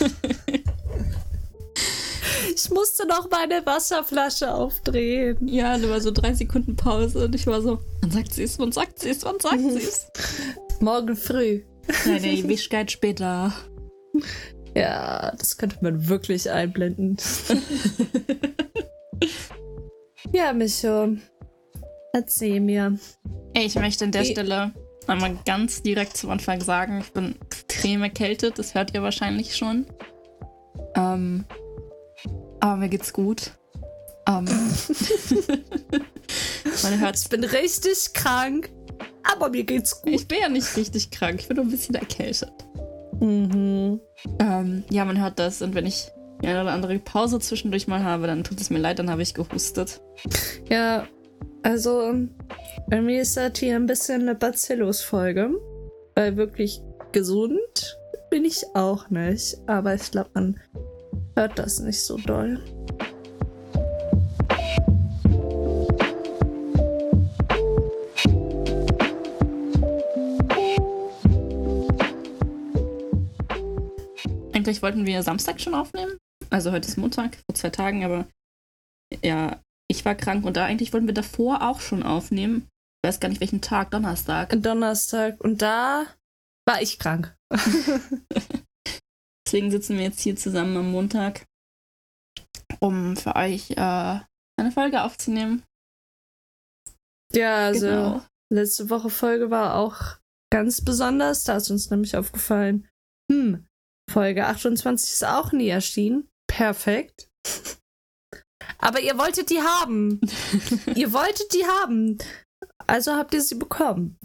ich musste noch meine Wasserflasche aufdrehen. Ja, da war so drei Sekunden Pause und ich war so, wann sagt sie es, wann sagt sie es, wann sagt sie es? Morgen früh. Nein, die Wischkeit später. Ja, das könnte man wirklich einblenden. ja, Micho. Erzähl mir. Ich möchte an der Stelle einmal ganz direkt zum Anfang sagen, ich bin extrem erkältet, das hört ihr wahrscheinlich schon. Ähm, aber mir geht's gut. Ähm, man hört, Ich bin richtig krank, aber mir geht's gut. ich bin ja nicht richtig krank, ich bin nur ein bisschen erkältet. Mhm. Ähm, ja, man hört das und wenn ich die eine oder andere Pause zwischendurch mal habe, dann tut es mir leid, dann habe ich gehustet. Ja, also bei mir ist das hier ein bisschen eine Bacillus-Folge. Weil wirklich gesund bin ich auch nicht. Aber ich glaube, man hört das nicht so doll. Eigentlich wollten wir Samstag schon aufnehmen. Also heute ist Montag, vor zwei Tagen, aber ja, ich war krank und da eigentlich wollten wir davor auch schon aufnehmen. Ich weiß gar nicht welchen Tag, Donnerstag. Donnerstag. Und da war ich krank. Deswegen sitzen wir jetzt hier zusammen am Montag, um für euch äh, eine Folge aufzunehmen. Ja, also Genau. letzte Woche Folge war auch ganz besonders. Da ist uns nämlich aufgefallen, hm, Folge 28 ist auch nie erschienen. Perfekt. Aber ihr wolltet die haben. ihr wolltet die haben. Also habt ihr sie bekommen.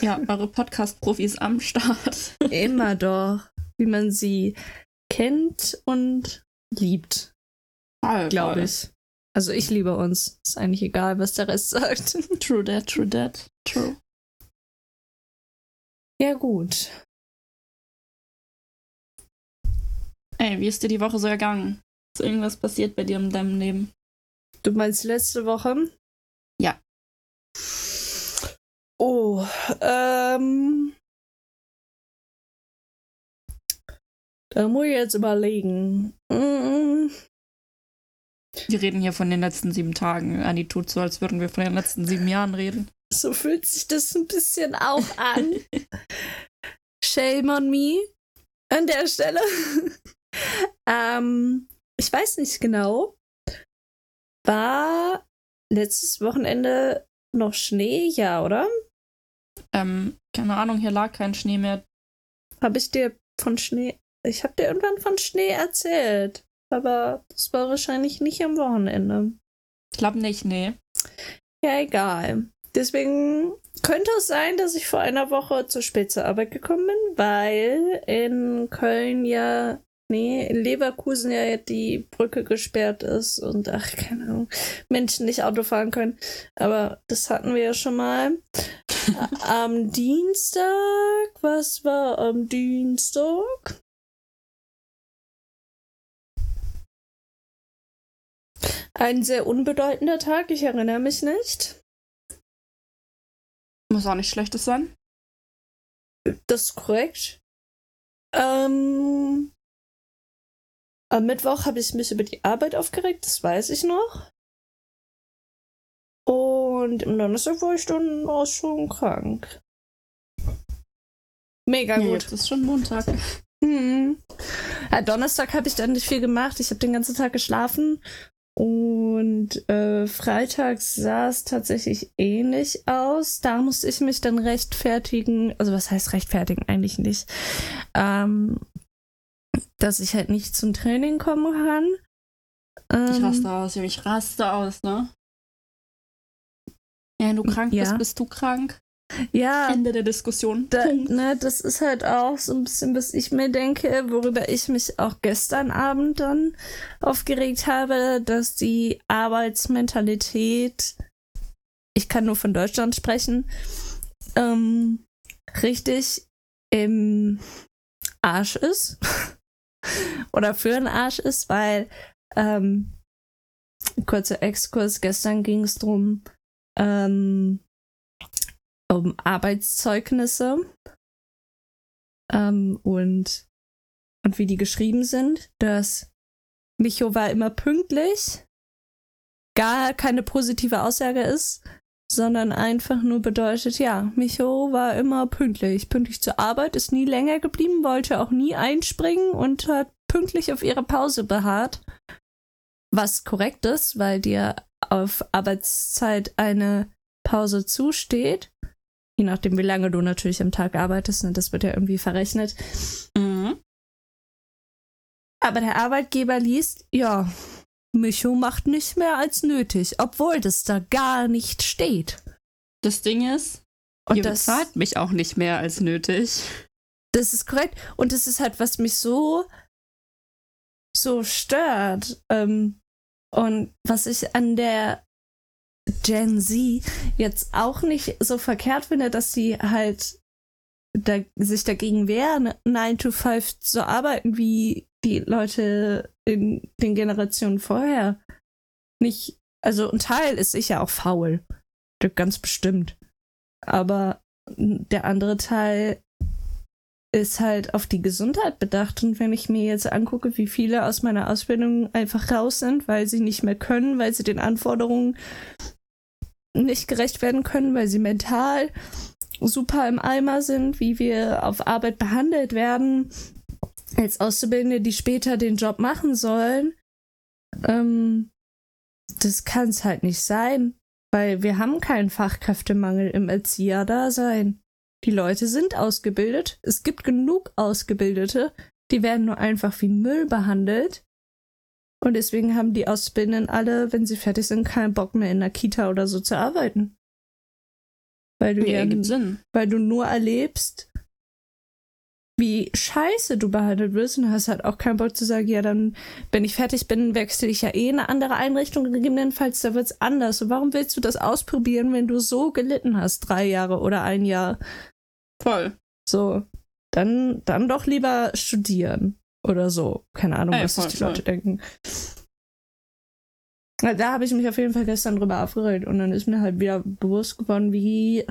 Ja, eure Podcast-Profis am Start. Immer doch. Wie man sie kennt und liebt, glaube ich. Also ich liebe uns. Ist eigentlich egal, was der Rest sagt. True that, true that, true. ja, gut. Ey, wie ist dir die Woche so ergangen? Ist irgendwas passiert bei dir in deinem Leben? Du meinst letzte Woche? Ja. Oh, ähm. Da muss ich jetzt überlegen. Mm, Wir reden hier von den letzten sieben Tagen. Anni tut so, als würden wir von den letzten sieben Jahren reden. So fühlt sich das ein bisschen auch an. Shame on me an der Stelle. ähm, ich weiß nicht genau. War letztes Wochenende noch Schnee? Ja, oder? Ähm, keine Ahnung, hier lag kein Schnee mehr. Habe ich dir von Schnee. Ich habe dir irgendwann von Schnee erzählt. Aber das war wahrscheinlich nicht am Wochenende. Ich glaube nicht, nee. Ja, egal. Deswegen könnte es sein, dass ich vor einer Woche zu spät zur Arbeit gekommen bin, weil in Köln ja, nee, in Leverkusen ja die Brücke gesperrt ist und ach, keine Ahnung, Menschen nicht Auto fahren können. Aber das hatten wir ja schon mal. Am Dienstag, was war am Dienstag? Ein sehr unbedeutender Tag, ich erinnere mich nicht. Muss auch nicht schlechtes sein. Das ist korrekt. Ähm, am Mittwoch habe ich mich über die Arbeit aufgeregt, das weiß ich noch. Und im Donnerstag war ich dann auch schon krank. Mega Ja, gut. jetzt ist schon Montag. Mhm. Ja, Donnerstag habe ich dann nicht viel gemacht. Ich habe den ganzen Tag geschlafen. Und äh, freitags sah es tatsächlich ähnlich aus. Da musste ich mich dann rechtfertigen. Also was heißt rechtfertigen? Eigentlich nicht. Ähm, dass ich halt nicht zum Training kommen kann. Ich Ähm, raste aus, ich raste aus, ne? Ja, wenn du krank Ja. bist, bist du krank. Ja, Ende der Diskussion. Da, ne, das ist halt auch so ein bisschen, was ich mir denke, worüber ich mich auch gestern Abend dann aufgeregt habe, dass die Arbeitsmentalität, ich kann nur von Deutschland sprechen, ähm, richtig im Arsch ist. Oder für den Arsch ist, weil, ähm, kurzer Exkurs, gestern ging es drum, ähm, um Arbeitszeugnisse. Ähm, und und wie die geschrieben sind, dass Micho war immer pünktlich, gar keine positive Aussage ist, sondern einfach nur bedeutet, ja, Micho war immer pünktlich, pünktlich zur Arbeit, ist nie länger geblieben, wollte auch nie einspringen und hat pünktlich auf ihre Pause beharrt. Was korrekt ist, weil dir auf Arbeitszeit eine Pause zusteht. Je nachdem, wie lange du natürlich am Tag arbeitest, ne, das wird ja irgendwie verrechnet. Mhm. Aber der Arbeitgeber liest, ja, Micho macht nicht mehr als nötig, obwohl das da gar nicht steht. Das Ding ist, und ihr das bezahlt mich auch nicht mehr als nötig. Das ist korrekt. Und das ist halt, was mich so, so stört. Ähm, und was ich an der Gen Z jetzt auch nicht so verkehrt finde, dass sie halt da, sich dagegen wehren, 9 to 5 zu arbeiten, wie die Leute in den Generationen vorher. Nicht, also ein Teil ist sicher auch faul. Ganz bestimmt. Aber der andere Teil ist halt auf die Gesundheit bedacht. Und wenn ich mir jetzt angucke, wie viele aus meiner Ausbildung einfach raus sind, weil sie nicht mehr können, weil sie den Anforderungen nicht gerecht werden können, weil sie mental super im Eimer sind, wie wir auf Arbeit behandelt werden, als Auszubildende, die später den Job machen sollen, ähm, das kann es halt nicht sein, weil wir haben keinen Fachkräftemangel im Erzieherdasein. Die Leute sind ausgebildet, es gibt genug Ausgebildete, die werden nur einfach wie Müll behandelt. Und deswegen haben die Auszubildenden alle, wenn sie fertig sind, keinen Bock mehr in der Kita oder so zu arbeiten. Weil du ja, ja weil du nur erlebst, wie scheiße du behandelt wirst und hast halt auch keinen Bock zu sagen, ja, dann, wenn ich fertig bin, wechsle ich ja eh in eine andere Einrichtung, gegebenenfalls, da wird's anders. Und warum willst du das ausprobieren, wenn du so gelitten hast, drei Jahre oder ein Jahr? Voll. So, dann, dann doch lieber studieren oder so. Keine Ahnung, Ey, was voll, sich die voll. Leute denken. Da habe ich mich auf jeden Fall gestern drüber aufgeregt und dann ist mir halt wieder bewusst geworden, wie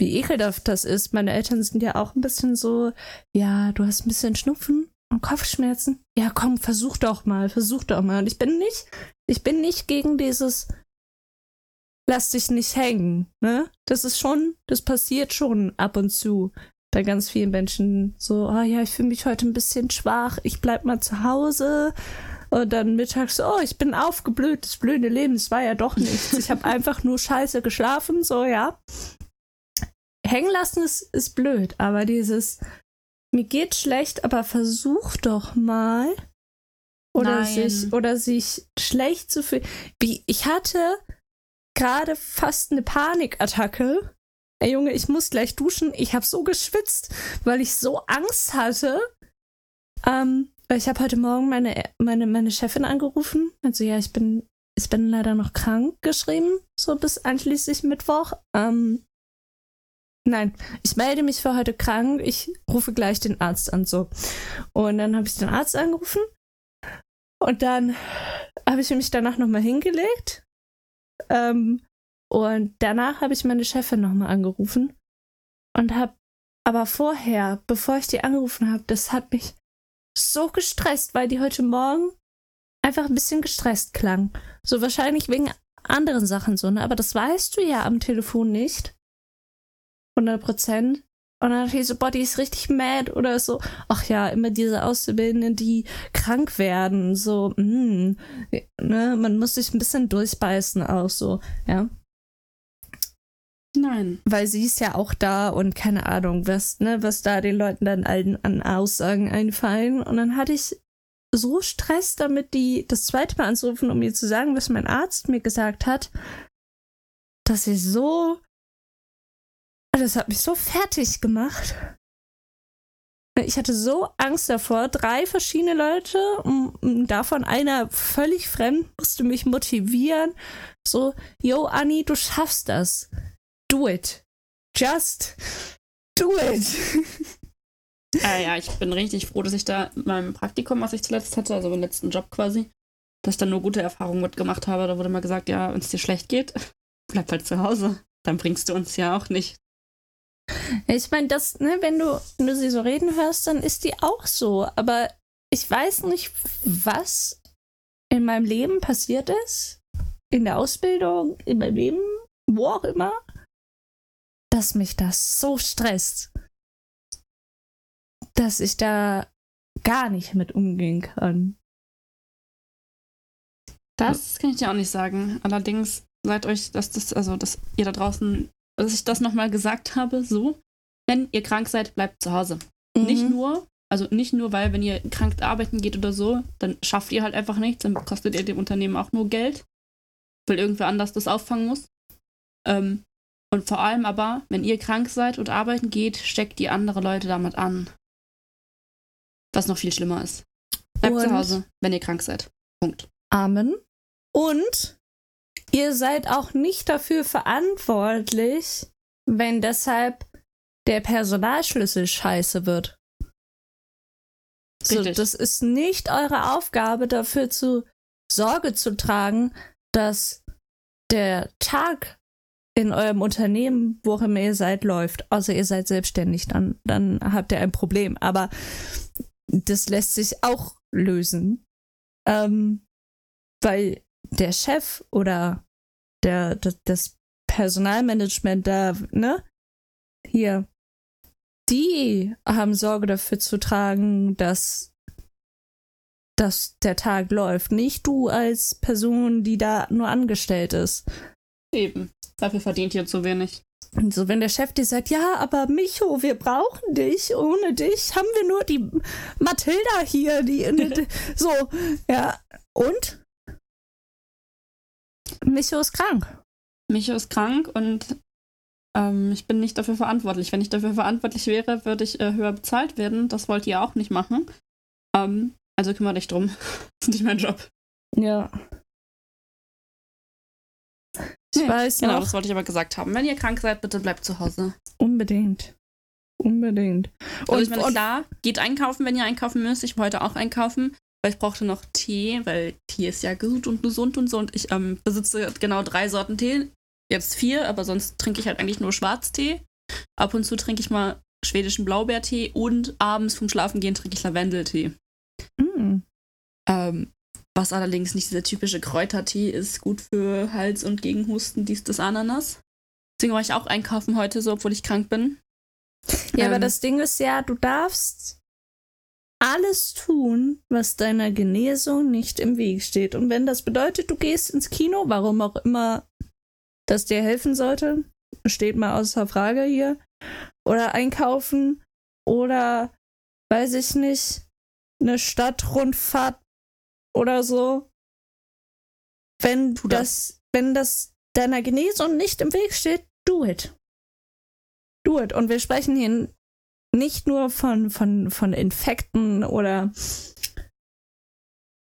wie ekelhaft das ist. Meine Eltern sind ja auch ein bisschen so, ja, du hast ein bisschen Schnupfen und Kopfschmerzen. Ja, komm, versuch doch mal, versuch doch mal. Und ich bin nicht, ich bin nicht gegen dieses lass dich nicht hängen, ne? Das ist schon, das passiert schon ab und zu bei ganz vielen Menschen so, oh ja, ich fühle mich heute ein bisschen schwach, ich bleib mal zu Hause. Und dann mittags, oh, ich bin aufgeblüht, das blühende Leben, es war ja doch nichts. Ich habe einfach nur scheiße geschlafen, so, ja hängen lassen ist, ist blöd, aber dieses, mir geht schlecht, aber versuch doch mal. Oder Nein. sich, oder sich schlecht zu fühlen. Wie, ich hatte gerade fast eine Panikattacke. Ey Junge, ich muss gleich duschen. Ich habe so geschwitzt, weil ich so Angst hatte. Ähm, weil ich habe heute Morgen meine, meine, meine Chefin angerufen. Also ja, ich bin, ich bin leider noch krank geschrieben, so bis einschließlich Mittwoch. Ähm, Nein, ich melde mich für heute krank. Ich rufe gleich den Arzt an. So. Und dann habe ich den Arzt angerufen. Und dann habe ich mich danach nochmal hingelegt. Ähm, und danach habe ich meine Chefin nochmal angerufen. Und habe aber vorher, bevor ich die angerufen habe, das hat mich so gestresst, weil die heute Morgen einfach ein bisschen gestresst klang. So wahrscheinlich wegen anderen Sachen so, ne? Aber das weißt du ja am Telefon nicht. 100 Prozent. Und dann dachte ich so, boah, die ist richtig mad oder so. Ach ja, immer diese Auszubildenden, die krank werden. So, mh, hm, ne, man muss sich ein bisschen durchbeißen auch so, ja. Nein. Weil sie ist ja auch da und keine Ahnung, was, ne, was da den Leuten dann allen an Aussagen einfallen. Und dann hatte ich so Stress damit, die das zweite Mal anzurufen, um mir zu sagen, was mein Arzt mir gesagt hat, dass ich so das hat mich so fertig gemacht. Ich hatte so Angst davor. Drei verschiedene Leute, davon einer völlig fremd, musste mich motivieren. So, yo, Anni, du schaffst das. Do it. Just do it. Äh, ja, ich bin richtig froh, dass ich da in meinem Praktikum, was ich zuletzt hatte, also meinem letzten Job quasi, dass ich dann nur gute Erfahrungen mitgemacht habe. Da wurde mal gesagt, ja, wenn es dir schlecht geht, bleib halt zu Hause. Dann bringst du uns ja auch nicht Ich meine, das, ne, wenn du, wenn du sie so reden hörst, dann ist die auch so. Aber ich weiß nicht, was in meinem Leben passiert ist. In der Ausbildung, in meinem Leben, wo auch immer, dass mich das so stresst, dass ich da gar nicht mit umgehen kann. Das kann ich dir auch nicht sagen. Allerdings seid euch, dass das, also dass ihr da draußen, dass ich das nochmal gesagt habe, so, wenn ihr krank seid, bleibt zu Hause. Mhm. Nicht nur, also nicht nur, weil wenn ihr krank arbeiten geht oder so, dann schafft ihr halt einfach nichts, dann kostet ihr dem Unternehmen auch nur Geld, weil irgendwer anders das auffangen muss. Ähm, und vor allem aber, wenn ihr krank seid und arbeiten geht, steckt die andere Leute damit an. Was noch viel schlimmer ist. Bleibt und zu Hause, wenn ihr krank seid. Punkt. Amen. Und ihr seid auch nicht dafür verantwortlich, wenn deshalb der Personalschlüssel scheiße wird. So, das ist nicht eure Aufgabe, dafür zu Sorge zu tragen, dass der Tag in eurem Unternehmen, wo immer ihr seid, läuft. Außer ihr seid selbstständig, dann, dann habt ihr ein Problem. Aber das lässt sich auch lösen. Ähm, weil der Chef oder der, das Personalmanagement da, ne? Hier, die haben Sorge dafür zu tragen, dass, dass der Tag läuft. Nicht du als Person, die da nur angestellt ist. Eben. Dafür verdient ihr zu wenig. Und so, wenn der Chef dir sagt, ja, aber Micho, wir brauchen dich. Ohne dich haben wir nur die Mathilda hier, die, die so, ja. Und? Micho ist krank. Micho ist krank und ähm, ich bin nicht dafür verantwortlich. Wenn ich dafür verantwortlich wäre, würde ich äh, höher bezahlt werden. Das wollt ihr auch nicht machen. Ähm, also kümmere dich drum. das ist nicht mein Job. Ja. Ich nee, weiß Genau, noch. das wollte ich aber gesagt haben. Wenn ihr krank seid, bitte bleibt zu Hause. Unbedingt. Unbedingt. Und, also ich meine, klar, geht einkaufen, wenn ihr einkaufen müsst. Ich wollte auch einkaufen, weil ich brauchte noch Tee, weil Tee ist ja gut und gesund und so. Und ich ähm, besitze genau drei Sorten Tee. Jetzt vier, aber sonst trinke ich halt eigentlich nur Schwarztee. Ab und zu trinke ich mal schwedischen Blaubeertee und abends vom Schlafengehen trinke ich Lavendeltee. Mm. Ähm, was allerdings nicht dieser typische Kräutertee ist, gut für Hals und gegen Husten, dies, das, Ananas. Deswegen war ich auch einkaufen heute so, obwohl ich krank bin. Ja, ähm, aber das Ding ist ja, du darfst alles tun, was deiner Genesung nicht im Weg steht. Und wenn das bedeutet, du gehst ins Kino, warum auch immer das dir helfen sollte, steht mal außer Frage hier. Oder einkaufen oder weiß ich nicht, eine Stadtrundfahrt oder so. Wenn das, das, wenn das deiner Genesung nicht im Weg steht, do it. Do it. Und wir sprechen hier nicht nur von, von, von Infekten oder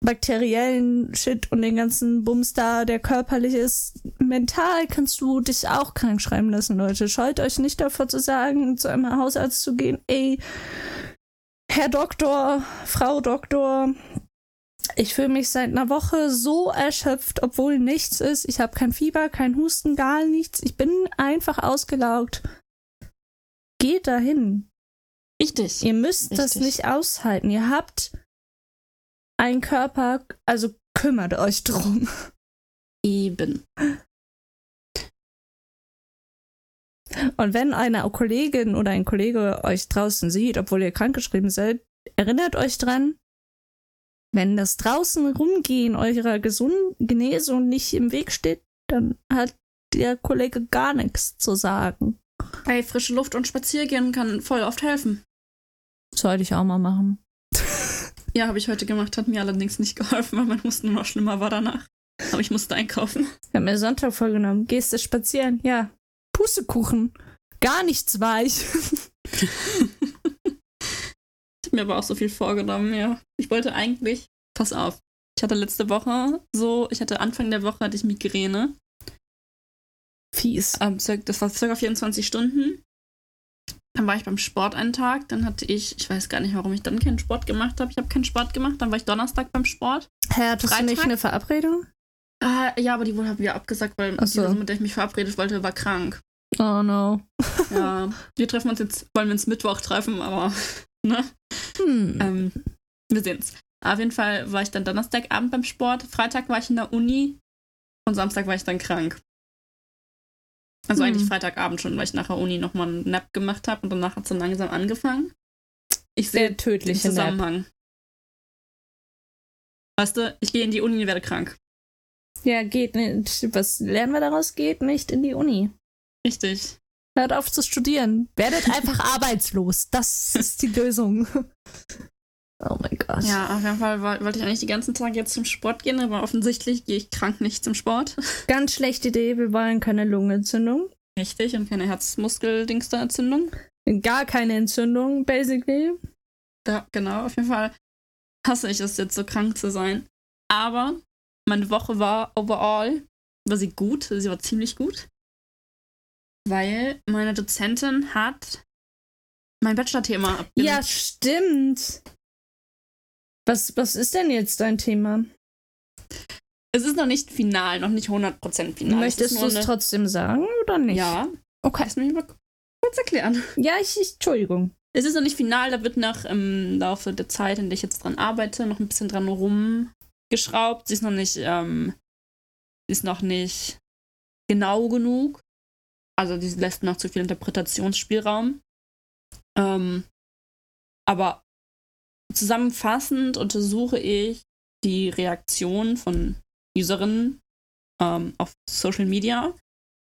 bakteriellen Shit und den ganzen Bums da, der körperlich ist. Mental kannst du dich auch krank schreiben lassen, Leute. Scheut euch nicht davor zu sagen, zu einem Hausarzt zu gehen, ey, Herr Doktor, Frau Doktor, ich fühle mich seit einer Woche so erschöpft, obwohl nichts ist. Ich habe kein Fieber, kein Husten, gar nichts. Ich bin einfach ausgelaugt. Geht dahin. Richtig. Ihr müsst Richtig. das nicht aushalten. Ihr habt einen Körper, also kümmert euch drum. Eben. Und wenn eine Kollegin oder ein Kollege euch draußen sieht, obwohl ihr krankgeschrieben seid, erinnert euch dran, wenn das draußen rumgehen eurer Gesund Genesung nicht im Weg steht, dann hat der Kollege gar nichts zu sagen. Hey, frische Luft und Spaziergehen kann voll oft helfen. Sollte ich auch mal machen. ja, habe ich heute gemacht, hat mir allerdings nicht geholfen, weil mein Husten noch schlimmer war danach. Aber ich musste einkaufen. Ich habe mir Sonntag vorgenommen. Gehst du spazieren? Ja. Pustekuchen. Gar nichts weich. ich habe mir aber auch so viel vorgenommen, ja. Ich wollte eigentlich, pass auf, ich hatte letzte Woche so, ich hatte Anfang der Woche hatte ich Migräne. Fies. Ähm, das war circa 24 Stunden. Dann war ich beim Sport einen Tag, dann hatte ich, ich weiß gar nicht, warum ich dann keinen Sport gemacht habe. Ich habe keinen Sport gemacht, dann war ich Donnerstag beim Sport. Hä, hattest Freitag. du nicht eine Verabredung? Äh, ja, aber die wurde wir abgesagt, weil so. die Person, mit der ich mich verabredet wollte, war krank. Oh no. Ja, wir treffen uns jetzt, wollen wir uns Mittwoch treffen, aber ne? Hm. Ähm, wir sehen's. Auf jeden Fall war ich dann Donnerstagabend beim Sport, Freitag war ich in der Uni und Samstag war ich dann krank. Also Hm. eigentlich Freitagabend schon, weil ich nach der Uni nochmal einen Nap gemacht habe und danach hat es dann langsam angefangen. Ich sehe Der den tödliche Nap. Zusammenhang. Weißt du, ich gehe in die Uni und werde krank. Ja, geht nicht. Was lernen wir daraus? Geht nicht in die Uni. Richtig. Hört auf zu studieren. Werdet einfach arbeitslos. Das ist die Lösung. Oh mein Gott. Ja, auf jeden Fall woll- wollte ich eigentlich die ganzen Tage jetzt zum Sport gehen, aber offensichtlich gehe ich krank nicht zum Sport. Ganz schlechte Idee. Wir wollen keine Lungenentzündung. Richtig, und keine Herzmuskel-Dingster-Entzündung. Gar keine Entzündung, basically. Ja, genau, auf jeden Fall hasse ich es jetzt so krank zu sein. Aber meine Woche war overall, war sie gut, sie war ziemlich gut. Weil meine Dozentin hat mein Bachelor-Thema abgelegt. Ja, stimmt. Was, was ist denn jetzt dein Thema? Es ist noch nicht final, noch nicht 100% final. Möchtest es du es nur trotzdem sagen oder eine, nicht? Ja, Okay. lass mich mal kurz erklären. Ja, ich, ich Entschuldigung. Es ist noch nicht final, da wird nach im Laufe der Zeit, in der ich jetzt dran arbeite, noch ein bisschen dran rumgeschraubt. Sie ist noch nicht, ähm, sie ist noch nicht genau genug. Also die lässt noch zu viel Interpretationsspielraum. Ähm, aber zusammenfassend untersuche ich die Reaktion von Userinnen ähm, auf Social Media,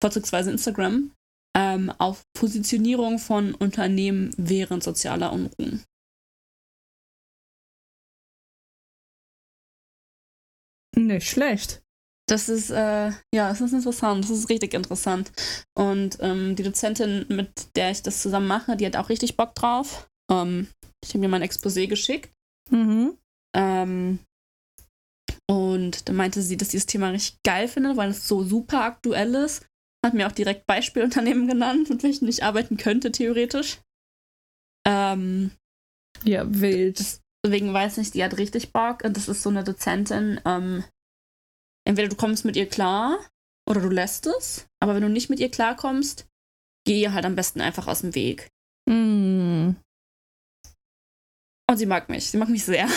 vorzugsweise Instagram, ähm, auf Positionierung von Unternehmen während sozialer Unruhen. Nicht schlecht. Das ist, äh, ja, das ist interessant. Das ist richtig interessant. Und ähm, die Dozentin, mit der ich das zusammen mache, die hat auch richtig Bock drauf. Ähm, ich habe mir mein Exposé geschickt. Mhm. Ähm, und da meinte sie, dass sie das Thema richtig geil findet, weil es so super aktuell ist. Hat mir auch direkt Beispielunternehmen genannt, mit welchen ich arbeiten könnte, theoretisch. Ähm, Ja, wild. deswegen weiß ich, die hat richtig Bock. Und das ist so eine Dozentin. Ähm, entweder du kommst mit ihr klar oder du lässt es. Aber wenn du nicht mit ihr klarkommst, geh ihr halt am besten einfach aus dem Weg. Hm. Und sie mag mich. Sie mag mich sehr.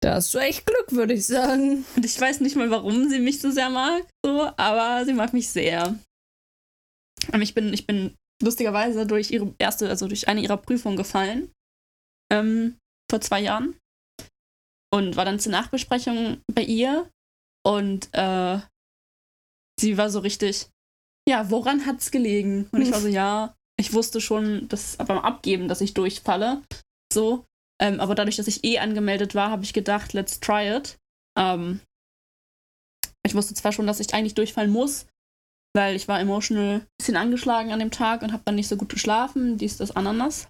Da hast du echt Glück, würde ich sagen. Und ich weiß nicht mal, warum sie mich so sehr mag, so, aber sie mag mich sehr. Und ich bin, ich bin lustigerweise durch ihre erste, also durch eine ihrer Prüfungen gefallen. Ähm, vor zwei Jahren. Und war dann zur Nachbesprechung bei ihr. Und äh, sie war so richtig, ja, woran hat's gelegen? Und ich war so, ja, ich wusste schon, dass beim Abgeben, dass ich durchfalle. So. Ähm, aber dadurch, dass ich eh angemeldet war, habe ich gedacht, let's try it. Ähm, ich wusste zwar schon, dass ich eigentlich durchfallen muss, weil ich war emotional ein bisschen angeschlagen an dem Tag und habe dann nicht so gut geschlafen, dies, das, Ananas.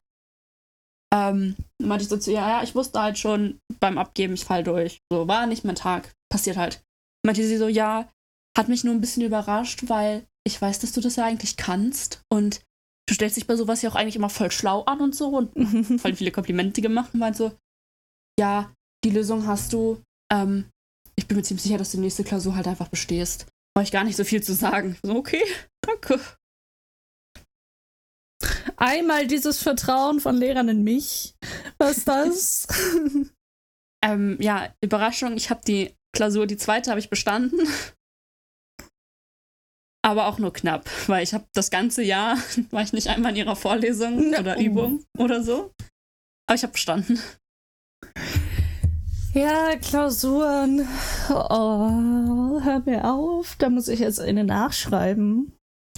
Ähm, dann meinte ich so zu ihr, ja, ich wusste halt schon beim Abgeben, ich fall durch. So, war nicht mein Tag. Passiert halt. Meinte sie so, ja, hat mich nur ein bisschen überrascht, weil ich weiß, dass du das ja eigentlich kannst und du stellst dich bei sowas ja auch eigentlich immer voll schlau an und so und voll viele Komplimente gemacht und meinte so, ja, die Lösung hast du. Ähm, ich bin mir ziemlich sicher, dass du die nächste Klausur halt einfach bestehst. Brauche ich gar nicht so viel zu sagen. So, okay, danke. Einmal dieses Vertrauen von Lehrern in mich. Was ist das? Ähm, ja, Überraschung, ich habe die Klausur, die zweite habe ich bestanden. Aber auch nur knapp, weil ich habe das ganze Jahr, war ich nicht einmal in ihrer Vorlesung oder oh. Übung oder so. Aber ich habe bestanden. ja, Klausuren. Oh, hör mir auf. Da muss ich jetzt eine nachschreiben.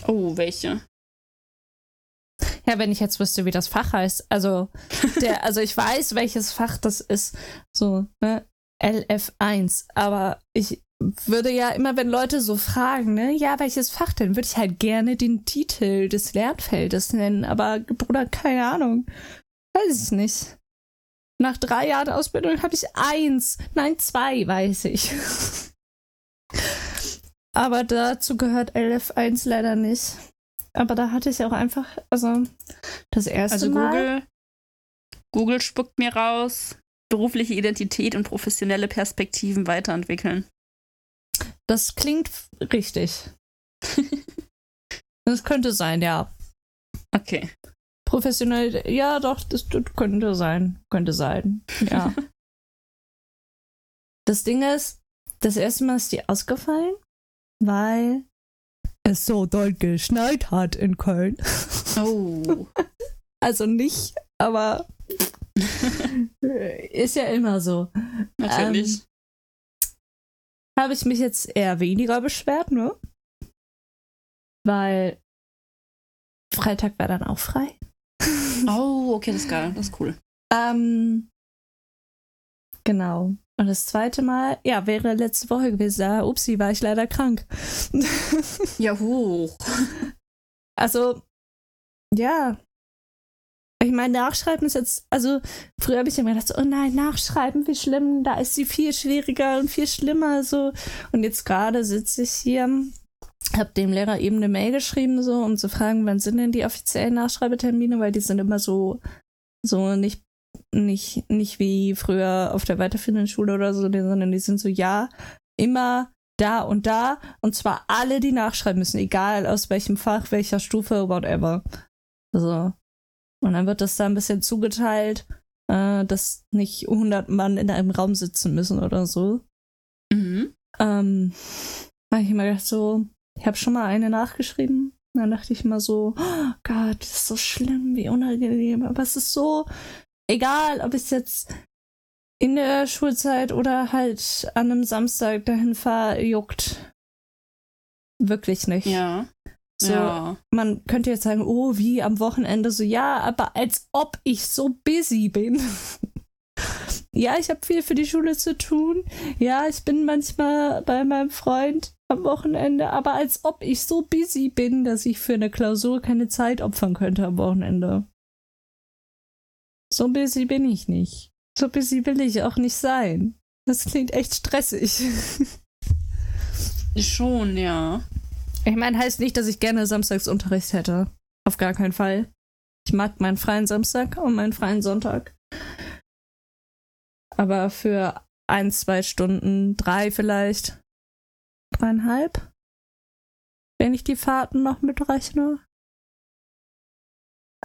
Oh, welche? Ja, wenn ich jetzt wüsste, wie das Fach heißt. Also, der, also ich weiß, welches Fach das ist. So, ne? LF1. Aber ich würde ja immer, wenn Leute so fragen, ne, ja, welches Fach denn, würde ich halt gerne den Titel des Lernfeldes nennen. Aber, Bruder, keine Ahnung. Weiß ich nicht. Nach drei Jahren Ausbildung habe ich eins, nein, zwei, weiß ich. Aber dazu gehört LF1 leider nicht. Aber da hatte ich auch einfach, also das erste Also Mal. Google, Google spuckt mir raus, berufliche Identität und professionelle Perspektiven weiterentwickeln. Das klingt richtig. Das könnte sein, ja. Okay. Professionell, ja, doch, das, das könnte sein. Könnte sein, ja. das Ding ist, das erste Mal ist die ausgefallen, weil es so doll geschneit hat in Köln. Oh. Also nicht, aber ist ja immer so. Natürlich. Habe ich mich jetzt eher weniger beschwert, ne? Weil Freitag war dann auch frei. oh, okay, das ist geil. Das ist cool. Ähm, genau. Und das zweite Mal, ja, wäre letzte Woche gewesen. Da, upsi, war ich leider krank. ja, hoch. Also, ja. Ich meine, Nachschreiben ist jetzt, also früher habe ich immer gedacht, oh nein, Nachschreiben, wie schlimm, da ist sie viel schwieriger und viel schlimmer, so. Und jetzt gerade sitze ich hier, habe dem Lehrer eben eine Mail geschrieben, so, um zu fragen, wann sind denn die offiziellen Nachschreibetermine, weil die sind immer so, so nicht, nicht, nicht wie früher auf der weiterführenden Schule oder so, sondern die sind so, ja, immer da und da, und zwar alle, die nachschreiben müssen, egal aus welchem Fach, welcher Stufe, whatever. So. Und dann wird das da ein bisschen zugeteilt, äh, dass nicht 100 Mann in einem Raum sitzen müssen oder so. Mhm. Ähm, habe ich immer gedacht, so, ich habe schon mal eine nachgeschrieben. Und dann dachte ich immer so, oh Gott, das ist so schlimm, wie unangenehm. Aber es ist so, egal, ob ich jetzt in der Schulzeit oder halt an einem Samstag dahin fahre, juckt wirklich nicht. Ja. So, ja. man könnte jetzt sagen, oh, wie am Wochenende so, ja, aber als ob ich so busy bin. ja, ich habe viel für die Schule zu tun. Ja, ich bin manchmal bei meinem Freund am Wochenende, aber als ob ich so busy bin, dass ich für eine Klausur keine Zeit opfern könnte am Wochenende. So busy bin ich nicht. So busy will ich auch nicht sein. Das klingt echt stressig. Schon, ja. Ich meine, heißt nicht, dass ich gerne Samstagsunterricht hätte. Auf gar keinen Fall. Ich mag meinen freien Samstag und meinen freien Sonntag. Aber für ein, zwei Stunden, drei vielleicht, dreieinhalb, wenn ich die Fahrten noch mitrechne.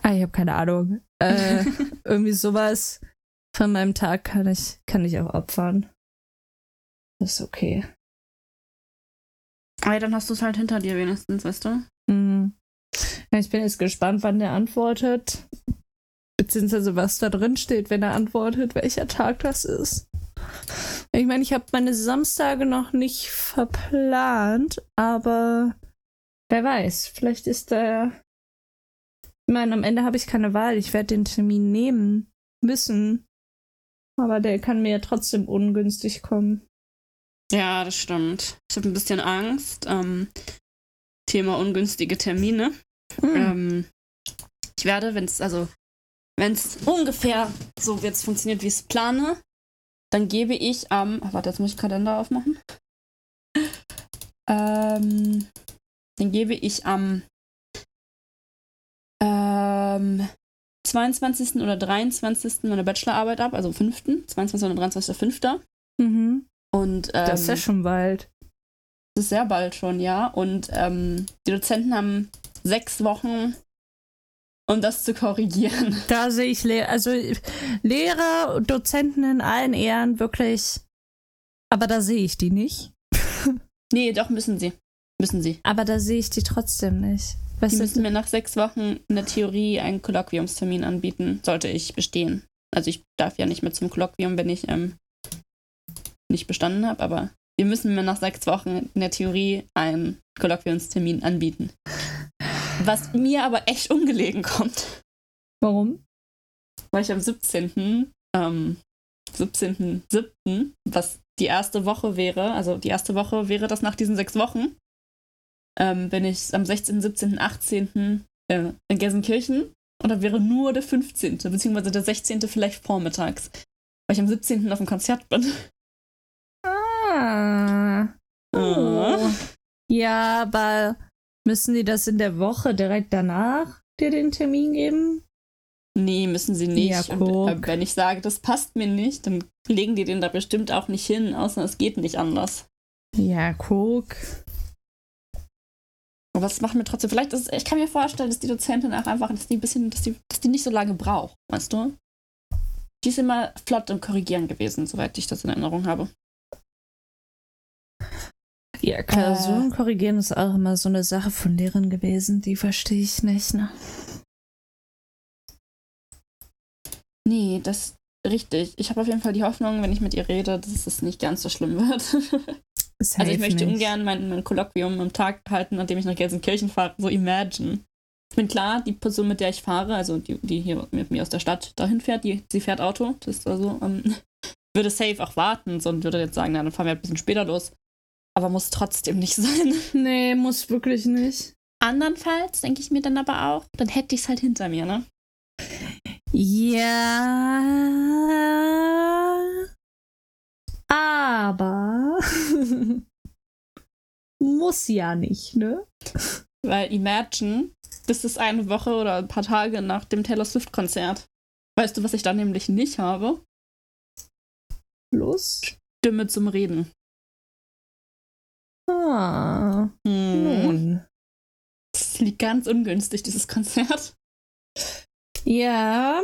Ah, ich habe keine Ahnung. Äh, irgendwie sowas von meinem Tag kann ich, kann ich auch opfern. Das ist okay. Aber dann hast du es halt hinter dir wenigstens, weißt du? Mhm. Ich bin jetzt gespannt, wann der antwortet. Beziehungsweise was da drin steht, wenn er antwortet, welcher Tag das ist. Ich meine, ich habe meine Samstage noch nicht verplant, aber wer weiß, vielleicht ist der. Ich meine, am Ende habe ich keine Wahl. Ich werde den Termin nehmen müssen. Aber der kann mir ja trotzdem ungünstig kommen. Ja, das stimmt. Ich habe ein bisschen Angst. Ähm, Thema ungünstige Termine. Mhm. Ähm, ich werde, wenn es also, wenn es ungefähr so jetzt funktioniert, wie ich es plane, dann gebe ich am, ach, warte, jetzt muss ich Kalender aufmachen. Ähm, dann gebe ich am ähm, 22. oder 23. meine Bachelorarbeit ab, also 5., 22. oder 23.05. Mhm. Und ähm, Das ist ja schon bald. Das ist sehr bald schon, ja. Und ähm, die Dozenten haben sechs Wochen, um das zu korrigieren. Da sehe ich Le also Lehrer und Dozenten in allen Ehren wirklich. Aber da sehe ich die nicht. Nee, doch müssen sie. Müssen sie. Aber da sehe ich die trotzdem nicht. Die Weißt müssen mir nach sechs Wochen in der Theorie einen Kolloquiumstermin anbieten, sollte ich bestehen. Also ich darf ja nicht mehr zum Kolloquium, wenn ich ähm, nicht bestanden habe, aber die müssen mir nach sechs Wochen in der Theorie einen Kolloquiumstermin anbieten. Was mir aber echt ungelegen kommt. warum? weil ich am 17. Ähm, 17.07., was die erste Woche wäre, also die erste Woche wäre das nach diesen sechs Wochen, ähm, bin ich am 16., 17., 18. Äh, in Gelsenkirchen und da wäre nur der 15., beziehungsweise der 16. vielleicht vormittags, weil ich am 17. auf dem Konzert bin. Oh. Ja, aber müssen die das in der Woche direkt danach dir den Termin geben? Nee, müssen sie nicht. Ja, und, äh, wenn ich sage, das passt mir nicht, dann legen die den da bestimmt auch nicht hin, außer es geht nicht anders. Ja, guck. Aber es macht mir trotzdem, vielleicht ist ich kann mir vorstellen, dass die Dozentin auch einfach, dass die ein bisschen, dass die, dass die nicht so lange braucht, weißt du? Die ist immer flott im Korrigieren gewesen, soweit ich das in Erinnerung habe. Ja, Klausuren äh, korrigieren ist auch immer so eine Sache von Lehrern gewesen, die verstehe ich nicht, ne? Nee, das richtig. Ich habe auf jeden Fall die Hoffnung, wenn ich mit ihr rede, dass es nicht ganz so schlimm wird. also ich möchte nicht. ungern mein, mein Kolloquium am Tag halten, an dem ich nach Gelsenkirchen fahre, so imagine. Ich bin klar, die Person, mit der ich fahre, also die, die hier mit mir aus der Stadt dahin fährt, die, sie fährt Auto, das ist also, ähm, würde safe auch warten, sondern würde jetzt sagen, na, dann fahren wir ein bisschen später los. Aber muss trotzdem nicht sein. Nee, muss wirklich nicht. Andernfalls denke ich mir dann aber auch, dann hätte ich es halt hinter mir, ne? Ja. Aber muss ja nicht, ne? Weil Imagine, das ist eine Woche oder ein paar Tage nach dem Taylor Swift-Konzert. Weißt du, was ich da nämlich nicht habe? Los? Stimme zum Reden. Ah. Hm. Nun. Das liegt ganz ungünstig, dieses Konzert. Ja.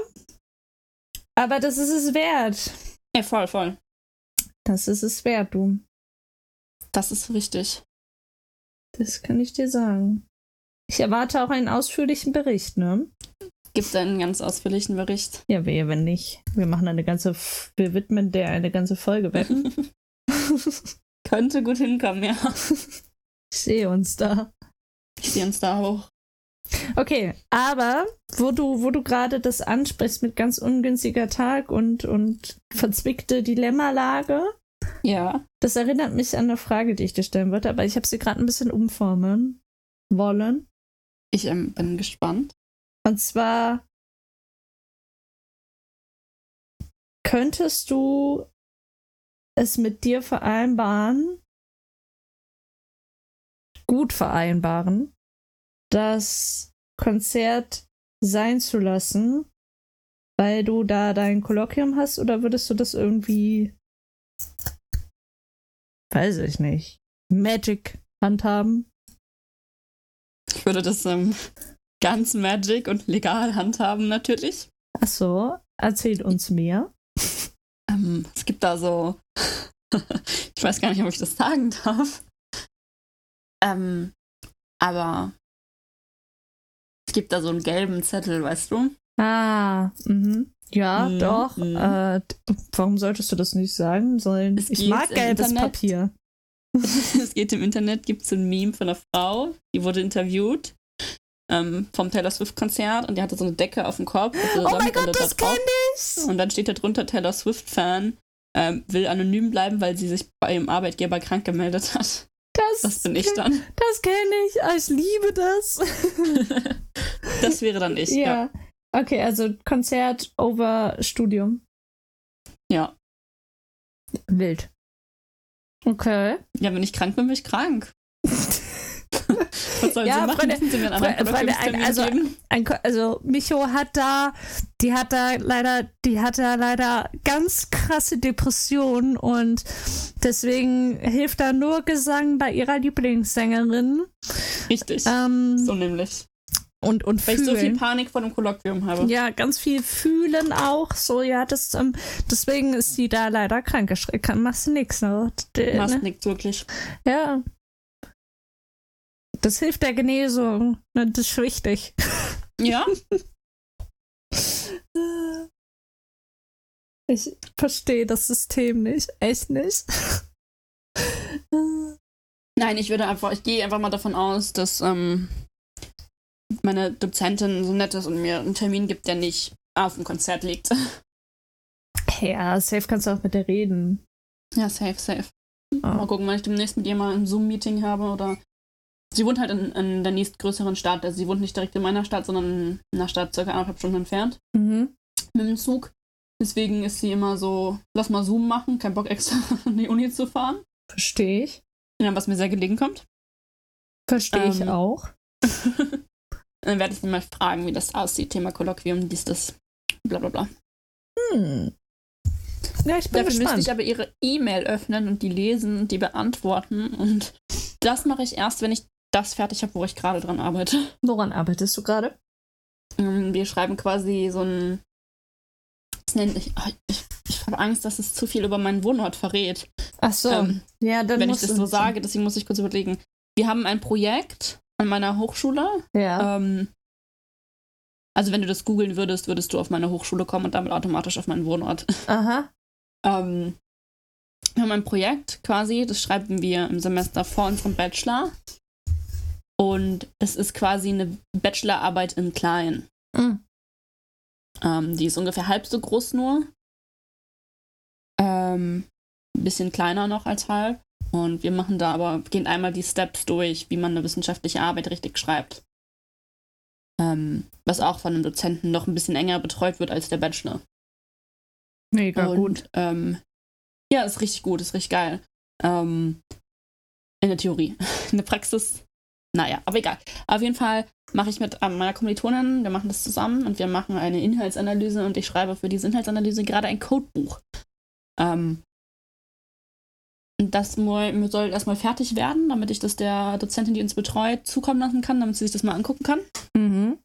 Aber das ist es wert. Ja, voll, voll. Das ist es wert, du. Das ist richtig. Das kann ich dir sagen. Ich erwarte auch einen ausführlichen Bericht, ne? Gibt einen ganz ausführlichen Bericht. Ja, wehe, wenn nicht. Wir machen eine ganze, wir widmen der eine ganze Folge wetten. Könnte gut hinkommen, ja. Ich sehe uns da. Ich sehe uns da auch. Okay, aber wo du, wo du gerade das ansprichst mit ganz ungünstiger Tag und, und verzwickte Dilemmalage. Ja. Das erinnert mich an eine Frage, die ich dir stellen wollte, aber ich habe sie gerade ein bisschen umformen wollen. Ich ähm, bin gespannt. Und zwar könntest du es mit dir vereinbaren, gut vereinbaren, das Konzert sein zu lassen, weil du da dein Kolloquium hast, oder würdest du das irgendwie, weiß ich nicht, Magic handhaben? Ich würde das ähm, ganz Magic und legal handhaben, natürlich. Ach so, erzählt uns mehr. Ähm, es gibt da so, ich weiß gar nicht, ob ich das sagen darf. Ähm, aber es gibt da so einen gelben Zettel, weißt du? Ah, mhm. Ja, mhm. doch. Mhm. Äh, warum solltest du das nicht sagen sollen? Es ich mag gelbes Internet, Papier. es geht im Internet, gibt es ein Meme von einer Frau, die wurde interviewt ähm, vom Taylor Swift-Konzert und die hatte so eine Decke auf dem Kopf. Oh mein Gott, das da kenne ich! Und dann steht da drunter Taylor Swift-Fan, ähm, will anonym bleiben, weil sie sich bei ihrem Arbeitgeber krank gemeldet hat. Das, das bin ich dann. Das kenne ich. Ah, ich liebe das. das wäre dann ich. Ja. ja. Okay, also Konzert over Studium. Ja. Wild. Okay. Ja, wenn ich krank bin, bin ich krank. Was sollen ja, sie machen? Freunde, sie einen Freunde, ein, also, ein, also Micho hat da, die hat da leider, die hat da leider ganz krasse Depressionen und deswegen hilft da nur Gesang bei ihrer Lieblingssängerin. Richtig. Ähm, so nämlich. Und, und Weil fühlen. ich so viel Panik vor dem Kolloquium habe. Ja, ganz viel fühlen auch. So, ja, das, ähm, deswegen ist sie da leider krank. Kann, machst du nichts. Ne? Machst ne? nichts, wirklich. Ja, das hilft der Genesung. Das ist wichtig. Ja. Ich verstehe das System nicht. Echt nicht. Nein, ich würde einfach, ich gehe einfach mal davon aus, dass ähm, meine Dozentin so nett ist und mir einen Termin gibt, der nicht auf dem Konzert liegt. Ja, safe kannst du auch mit der reden. Ja, safe, safe. Oh. Mal gucken, wenn ich demnächst mit ihr mal ein Zoom-Meeting habe oder Sie wohnt halt in, in, der nächstgrößeren Stadt. Also sie wohnt nicht direkt in meiner Stadt, sondern in einer Stadt circa anderthalb Stunden entfernt. Mhm. Mit dem Zug. Deswegen ist sie immer so, lass mal Zoom machen, kein Bock extra in die Uni zu fahren. Verstehe ich. Ja, was mir sehr gelegen kommt. Verstehe ähm, ich auch. dann werde ich sie mal fragen, wie das aussieht. Thema Kolloquium, dies, das, bla bla bla. Hm. Ja, ich bin Dafür gespannt. müsste ich aber ihre E-Mail öffnen und die lesen und die beantworten. Und das mache ich erst, wenn ich das fertig habe, wo ich gerade dran arbeite. Woran arbeitest du gerade? Ähm, wir schreiben quasi so ein. Das nennt ich. Oh, ich, ich habe Angst, dass es zu viel über meinen Wohnort verrät. Ach so. Ähm, ja, dann wenn ich das so sage, deswegen muss ich kurz überlegen. Wir haben ein Projekt an meiner Hochschule. Ja. Ähm, also wenn du das googeln würdest, würdest du auf meine Hochschule kommen und damit automatisch auf meinen Wohnort. Aha. Ähm, wir haben ein Projekt quasi, das schreiben wir im Semester vor unserem Bachelor. Und es ist quasi eine Bachelorarbeit in klein. Mhm. Ähm, die ist ungefähr halb so groß nur. Ähm, ein bisschen kleiner noch als halb. Und wir machen da aber, gehen einmal die Steps durch, wie man eine wissenschaftliche Arbeit richtig schreibt. Ähm, was auch von einem Dozenten noch ein bisschen enger betreut wird als der Bachelor. Mega und, gut. Ähm, ja, ist richtig gut, ist richtig geil. Ähm, in der Theorie. In der Praxis, naja, aber egal. Auf jeden Fall mache ich mit ähm, meiner Kommilitonin, wir machen das zusammen und wir machen eine Inhaltsanalyse und ich schreibe für diese Inhaltsanalyse gerade ein Codebuch. Ähm, das soll erstmal fertig werden, damit ich das der Dozentin, die uns betreut, zukommen lassen kann, damit sie sich das mal angucken kann. Mhm.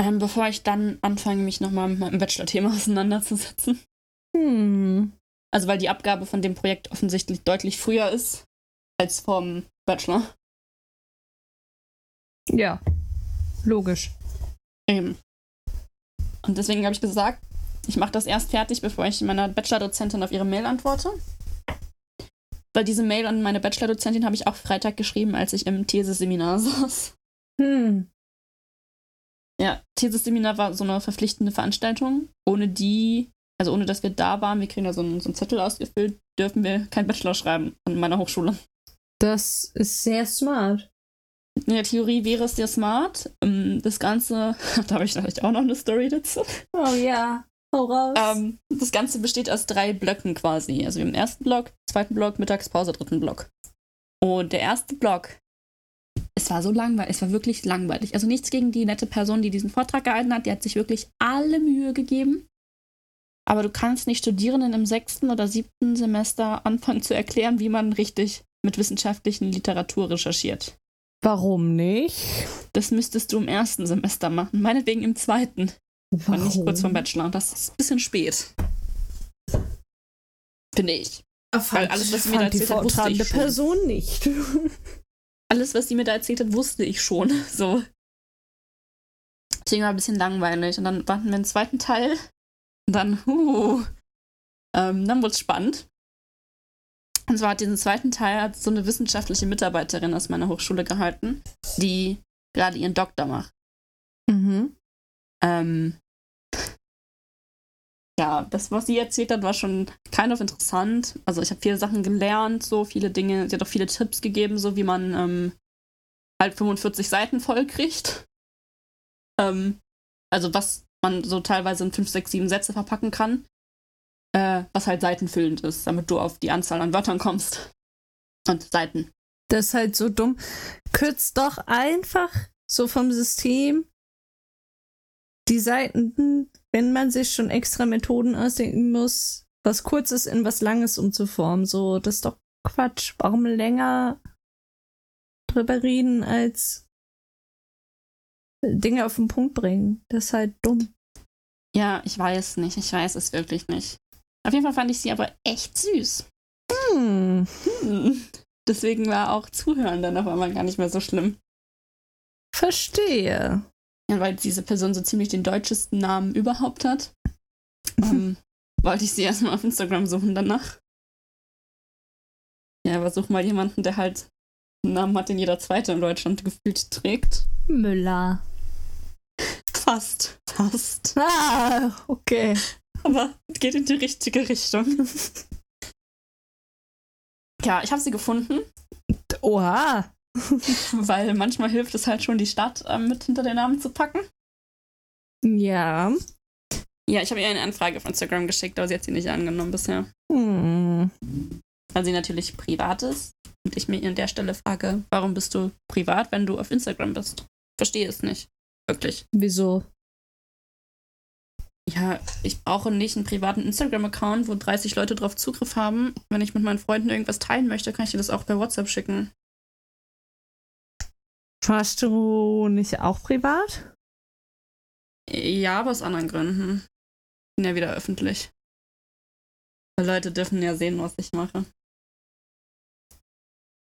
Ähm, bevor ich dann anfange, mich nochmal mit meinem Bachelor-Thema auseinanderzusetzen. Hm. Also weil die Abgabe von dem Projekt offensichtlich deutlich früher ist als vom Bachelor. Ja. Logisch. Eben. Und deswegen habe ich gesagt, ich mache das erst fertig, bevor ich meiner Bachelor-Dozentin auf ihre Mail antworte. Weil diese Mail an meine Bachelor-Dozentin habe ich auch Freitag geschrieben, als ich im Theseseminar saß. Hm. Ja, Theseseminar war so eine verpflichtende Veranstaltung. Ohne die, also ohne dass wir da waren, wir kriegen da so einen, so einen Zettel ausgefüllt, dürfen wir kein Bachelor schreiben an meiner Hochschule. Das ist sehr smart. In der Theorie wäre es sehr smart. Ähm, Das Ganze, da habe ich natürlich auch noch eine Story dazu. Oh ja. Hau. Ähm, das Ganze besteht aus drei Blöcken quasi. Also den ersten Block, zweiten Block, Mittagspause, dritten Block. Und der erste Block, es war so langweilig, es war wirklich langweilig. Also nichts gegen die nette Person, die diesen Vortrag gehalten hat, die hat sich wirklich alle Mühe gegeben. Aber du kannst nicht Studierenden im sechsten oder siebten Semester anfangen zu erklären, wie man richtig mit wissenschaftlichen Literatur recherchiert. Warum nicht? Das müsstest du im ersten Semester machen, meinetwegen im zweiten. Und nicht kurz vom Bachelor. Das ist ein bisschen spät. Finde ich. Weil alles, was sie mir da erzählt hat, wusste ich schon. Person nicht. Alles, was sie mir da erzählt hat, wusste ich schon. So. Deswegen war ein bisschen langweilig. Und dann warten wir den zweiten Teil. Und dann, uh, ähm, dann wurde es spannend. Und zwar hat diesen zweiten Teil hat so eine wissenschaftliche Mitarbeiterin aus meiner Hochschule gehalten, die gerade ihren Doktor macht. mhm. Ähm, ja, das, was sie erzählt hat, war schon kind of interessant. Also ich habe viele Sachen gelernt, so viele Dinge. Sie hat auch viele Tipps gegeben, so wie man ähm, halt 45 Seiten voll kriegt. Ähm, also was man so teilweise in 5, 6, 7 Sätze verpacken kann. Äh, was halt seitenfüllend ist, damit du auf die Anzahl an Wörtern kommst. Und Seiten. Das ist halt so dumm. Kürzt doch einfach so vom System die Seiten, wenn man sich schon extra Methoden ausdenken muss, was Kurzes in was Langes umzuformen. So, das ist doch Quatsch. Warum länger drüber reden als Dinge auf den Punkt bringen? Das ist halt dumm. Ja, ich weiß nicht. Ich weiß es wirklich nicht. Auf jeden Fall fand ich sie aber echt süß. Hm. Hm. Deswegen war auch Zuhören dann auf einmal gar nicht mehr so schlimm. Verstehe. Ja, weil diese Person so ziemlich den deutschesten Namen überhaupt hat. ähm, wollte ich sie erstmal auf Instagram suchen danach. Ja, aber such mal jemanden, der halt einen Namen hat, den jeder Zweite in Deutschland gefühlt trägt. Müller. Fast. Fast. Ah, okay. Aber es geht in die richtige Richtung. ja, ich habe sie gefunden, Oha. weil manchmal hilft es halt schon, die Stadt ähm, mit hinter den Namen zu packen. Ja. Ja, ich habe ihr eine Anfrage auf Instagram geschickt, aber sie hat sie nicht angenommen bisher. Hm. Weil sie natürlich privat ist. Und ich mir an der Stelle frage, warum bist du privat, wenn du auf Instagram bist? Verstehe es nicht. Wirklich. Wieso? Ja, ich brauche nicht einen privaten Instagram-Account, wo 30 Leute drauf Zugriff haben. Wenn ich mit meinen Freunden irgendwas teilen möchte, kann ich dir das auch per WhatsApp schicken. Warst du nicht auch privat? Ja, aber aus anderen Gründen. Ich bin ja wieder öffentlich. Weil Leute dürfen ja sehen, was ich mache.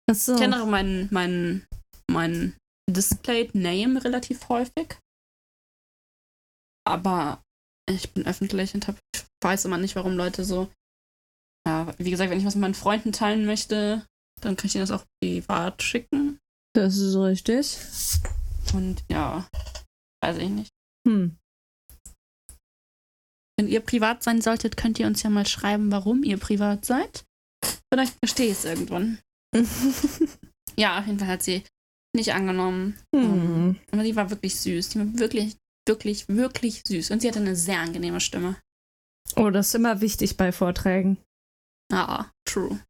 Achso. Ich ändere meinen mein, mein Displayed Name relativ häufig. Aber ich bin öffentlich und hab, ich weiß immer nicht, warum Leute so. Ja, wie gesagt, wenn ich was mit meinen Freunden teilen möchte, dann kann ich ihnen das auch privat schicken. Das ist richtig. Und ja, weiß ich nicht. Hm. Wenn ihr privat sein solltet, könnt ihr uns ja mal schreiben, warum ihr privat seid. Vielleicht verstehe ich es irgendwann. Ja, auf jeden Fall hat sie nicht angenommen. hm. Aber die war wirklich süß. Die war wirklich, wirklich, wirklich süß. Und sie hatte eine sehr angenehme Stimme. Oh, das ist immer wichtig bei Vorträgen. Ah, true.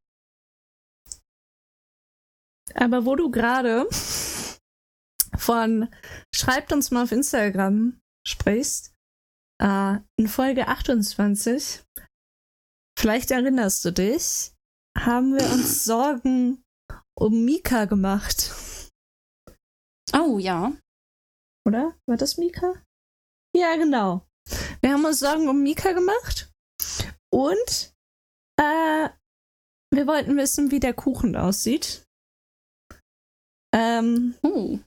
Aber wo du gerade von schreibt uns mal auf Instagram sprichst, äh, in Folge 28, vielleicht erinnerst du dich, haben wir uns Sorgen um Mika gemacht. Oh, ja. Oder? War das Mika? Ja, genau. Wir haben uns Sorgen um Mika gemacht und äh, wir wollten wissen, wie der Kuchen aussieht. Ähm, Oh.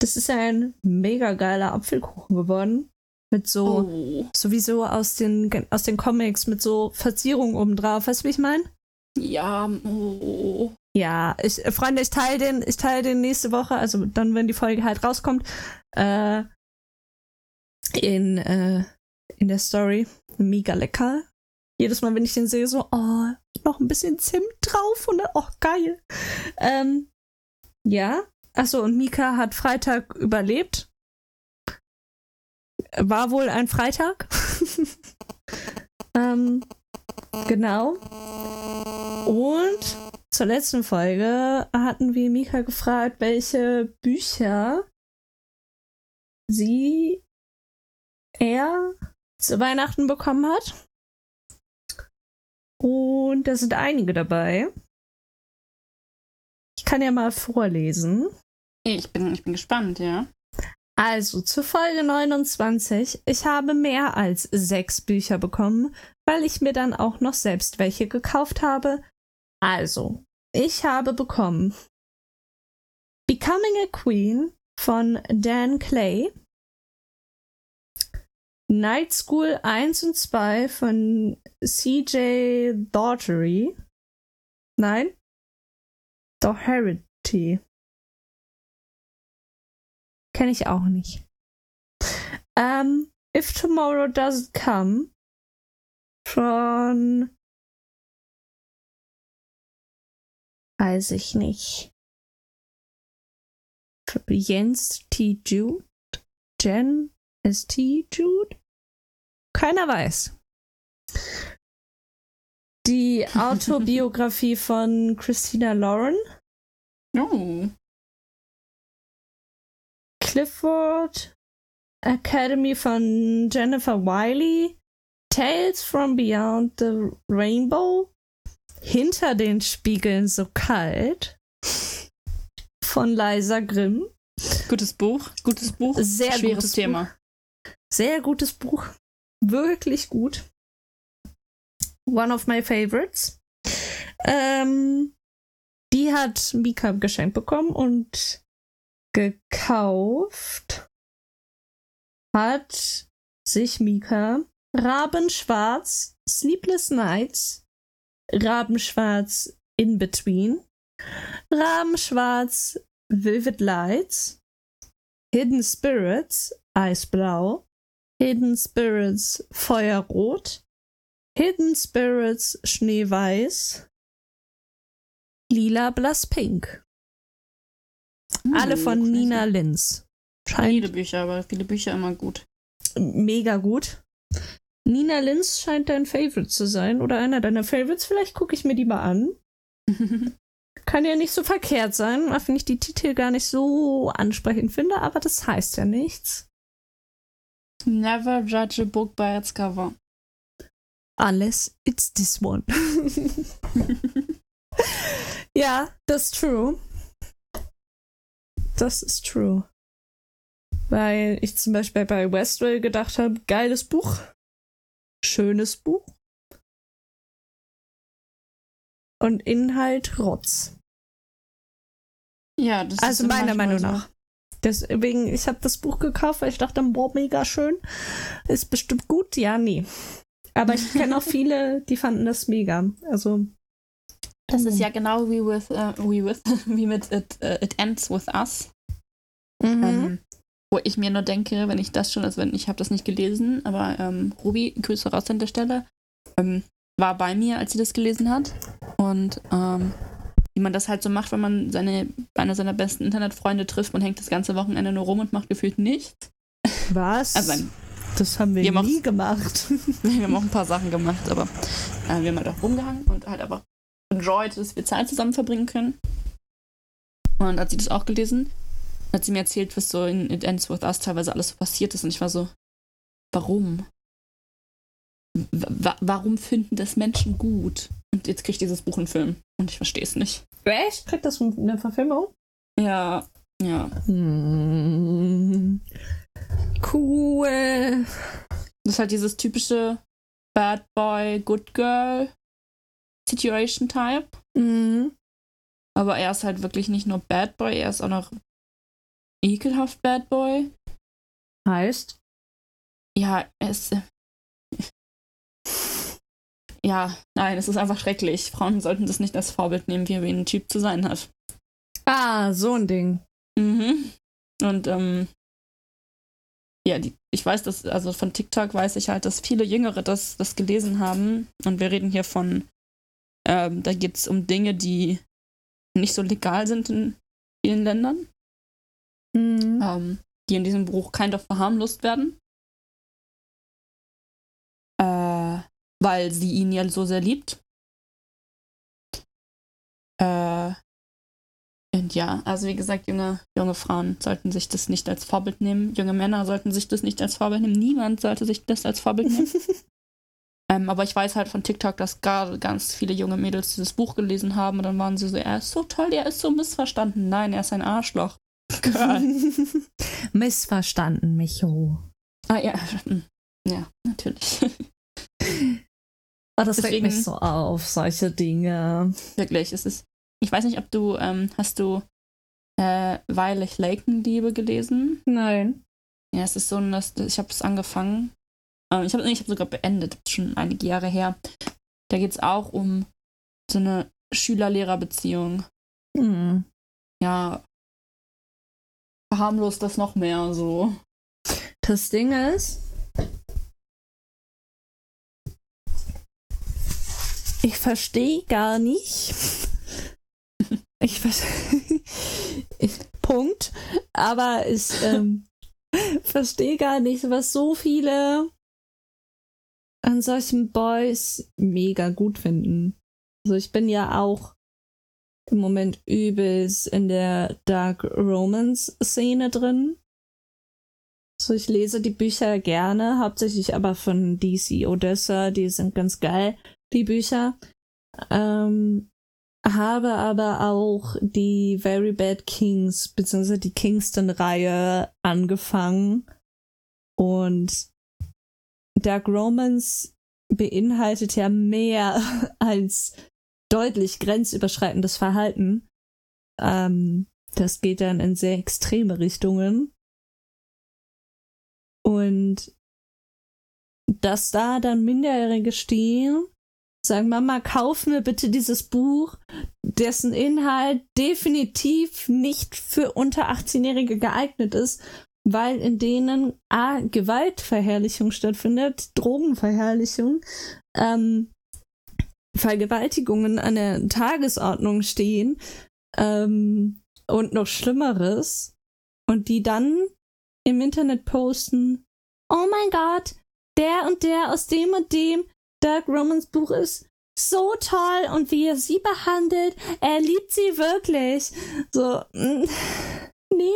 das ist ein mega geiler Apfelkuchen geworden. Mit so, Oh. sowieso aus den, aus den Comics, mit so Verzierungen oben drauf. Weißt du, wie ich meine? Ja, oh. Ja, ich, äh, Freunde, ich teile den, ich teile den nächste Woche, also dann, wenn die Folge halt rauskommt, äh, in, äh, in der Story. Mega lecker. Jedes Mal, wenn ich den sehe, so, oh, noch ein bisschen Zimt drauf und dann, oh, geil. Ähm, ja. Achso, und Mika hat Freitag überlebt. War wohl ein Freitag. ähm, genau. Und zur letzten Folge hatten wir Mika gefragt, welche Bücher sie er zu Weihnachten bekommen hat. Und da sind einige dabei. Ich kann ja mal vorlesen. Ich bin, ich bin gespannt, ja. Also zu Folge 29. Ich habe mehr als sechs Bücher bekommen, weil ich mir dann auch noch selbst welche gekauft habe. Also, ich habe bekommen Becoming a Queen von Dan Clay, Night School 1 und 2 von CJ Daugherty. Nein, Doherty. Kenne ich auch nicht. Ähm, If Tomorrow Doesn't Come von weiß ich nicht. Jens T. Jude? Jen S. T. Jude? Keiner weiß. Die Autobiografie von Christina Lauren. Oh. Clifford Academy von Jennifer Wiley, Tales from Beyond the Rainbow, Hinter den Spiegeln so kalt von Liza Grimm. Gutes Buch. Gutes Buch. Sehr Schweres gutes Thema. Buch. Sehr gutes Buch. Wirklich gut. One of my favorites. Ähm, die hat Mika geschenkt bekommen und gekauft hat sich Mika Rabenschwarz Sleepless Nights, Rabenschwarz In Between, Rabenschwarz Vivid Lights, Hidden Spirits Eisblau, Hidden Spirits Feuerrot, Hidden Spirits Schneeweiß, Lila Blass Pink. Alle von crazy. Nina Linz. Scheint Viele Bücher, aber viele Bücher immer gut. mega gut. Nina Linz scheint dein Favorite zu sein oder einer deiner Favorites. Vielleicht gucke ich mir die mal an. Kann ja nicht so verkehrt sein, auch wenn ich die Titel gar nicht so ansprechend finde, aber das heißt ja nichts. Never judge a book by its cover. Unless it's this one. ja, das ist true. das ist true. Weil ich zum Beispiel bei Westwell gedacht habe, geiles Buch, schönes Buch. Und Inhalt Rotz. Ja, das also ist meiner Meinung nach. Deswegen, ich habe das Buch gekauft, weil ich dachte, boah, mega schön. Ist bestimmt gut. Ja, nee. Aber ich kenne auch viele, die fanden das mega. Also. Das ist ja genau wie with, äh, wie with, wie mit It, äh, It Ends With Us. Mhm. Ähm, wo ich mir nur denke, wenn ich das schon, also wenn ich habe das nicht gelesen, aber ähm, Ruby, Grüße raus an der Stelle, ähm, war bei mir, als sie das gelesen hat. Und ähm, wie man das halt so macht, wenn man seine, einer seiner besten Internetfreunde trifft, man hängt das ganze Wochenende nur rum und macht gefühlt nichts. Was? Also das haben wir, Wir haben nie gemacht. wir haben auch ein paar Sachen gemacht, aber äh, wir haben halt auch rumgehangen und halt einfach enjoyed, dass wir Zeit zusammen verbringen können. Und hat sie das auch gelesen, hat sie mir erzählt, was so in It Ends With Us teilweise alles so passiert ist. Und ich war so, warum? Wa warum finden das Menschen gut? Und jetzt kriegt dieses Buch einen Film. Und ich verstehe es nicht. Echt? Kriegt das eine Verfilmung? Ja, ja. Hm. Cool. Das ist halt dieses typische Bad Boy, Good Girl Situation Type. Mhm. Aber er ist halt wirklich nicht nur Bad Boy, er ist auch noch ekelhaft Bad Boy. Heißt? Ja, er ist. Ja, nein, es ist einfach schrecklich. Frauen sollten das nicht als Vorbild nehmen, wie ein Typ zu sein hat. Ah, so ein Ding. Mhm. Und ähm, ja, die, ich weiß, dass, also von TikTok weiß ich halt, dass viele Jüngere das, das gelesen haben. Und wir reden hier von, ähm, da geht es um Dinge, die nicht so legal sind in vielen Ländern, Mhm. ähm, die in diesem Buch kind of verharmlost werden. Weil sie ihn ja so sehr liebt. Äh, und ja, also wie gesagt, junge, junge Frauen sollten sich das nicht als Vorbild nehmen. Junge Männer sollten sich das nicht als Vorbild nehmen. Niemand sollte sich das als Vorbild nehmen. ähm, aber ich weiß halt von TikTok, dass gerade ganz viele junge Mädels dieses Buch gelesen haben und dann waren sie so, er ist so toll, er ist so missverstanden. Nein, er ist ein Arschloch. Missverstanden, Micho. ah ja, ja, natürlich. Oh, das regt Deswegen- mich so auf, solche Dinge. Wirklich, es ist. Ich weiß nicht, ob du, ähm, hast du äh, Weil ich Lakenliebe gelesen? Nein. Ja, es ist so, ein- das, ich habe es angefangen. Ähm, ich habe ich hab sogar beendet, das schon einige Jahre her. Da geht es auch um so eine Schüler-Lehrer-Beziehung. Hm. Ja, verharmlost das noch mehr so. Das Ding ist, ich verstehe gar nicht. Ich verstehe. Punkt. Aber ich ähm, verstehe gar nicht, was so viele an solchen Boys mega gut finden. Also ich bin ja auch im Moment übelst in der Dark Romance Szene drin. So, ich lese die Bücher gerne, hauptsächlich aber von DC Odessa, die sind ganz geil, die Bücher. Ähm, habe aber auch die Very Bad Kings, beziehungsweise die Kingston-Reihe angefangen. Und Dark Romance beinhaltet ja mehr als deutlich grenzüberschreitendes Verhalten. Ähm, das geht dann in sehr extreme Richtungen. Und dass da dann Minderjährige stehen, sagen, Mama, kauf mir bitte dieses Buch, dessen Inhalt definitiv nicht für unter 18-Jährige geeignet ist, weil in denen A, Gewaltverherrlichung stattfindet, Drogenverherrlichung, ähm, Vergewaltigungen an der Tagesordnung stehen ähm, und noch Schlimmeres und die dann im Internet posten, oh mein Gott, der und der aus dem und dem Dark Romans Buch ist so toll und wie er sie behandelt, er liebt sie wirklich. So, mm, nee.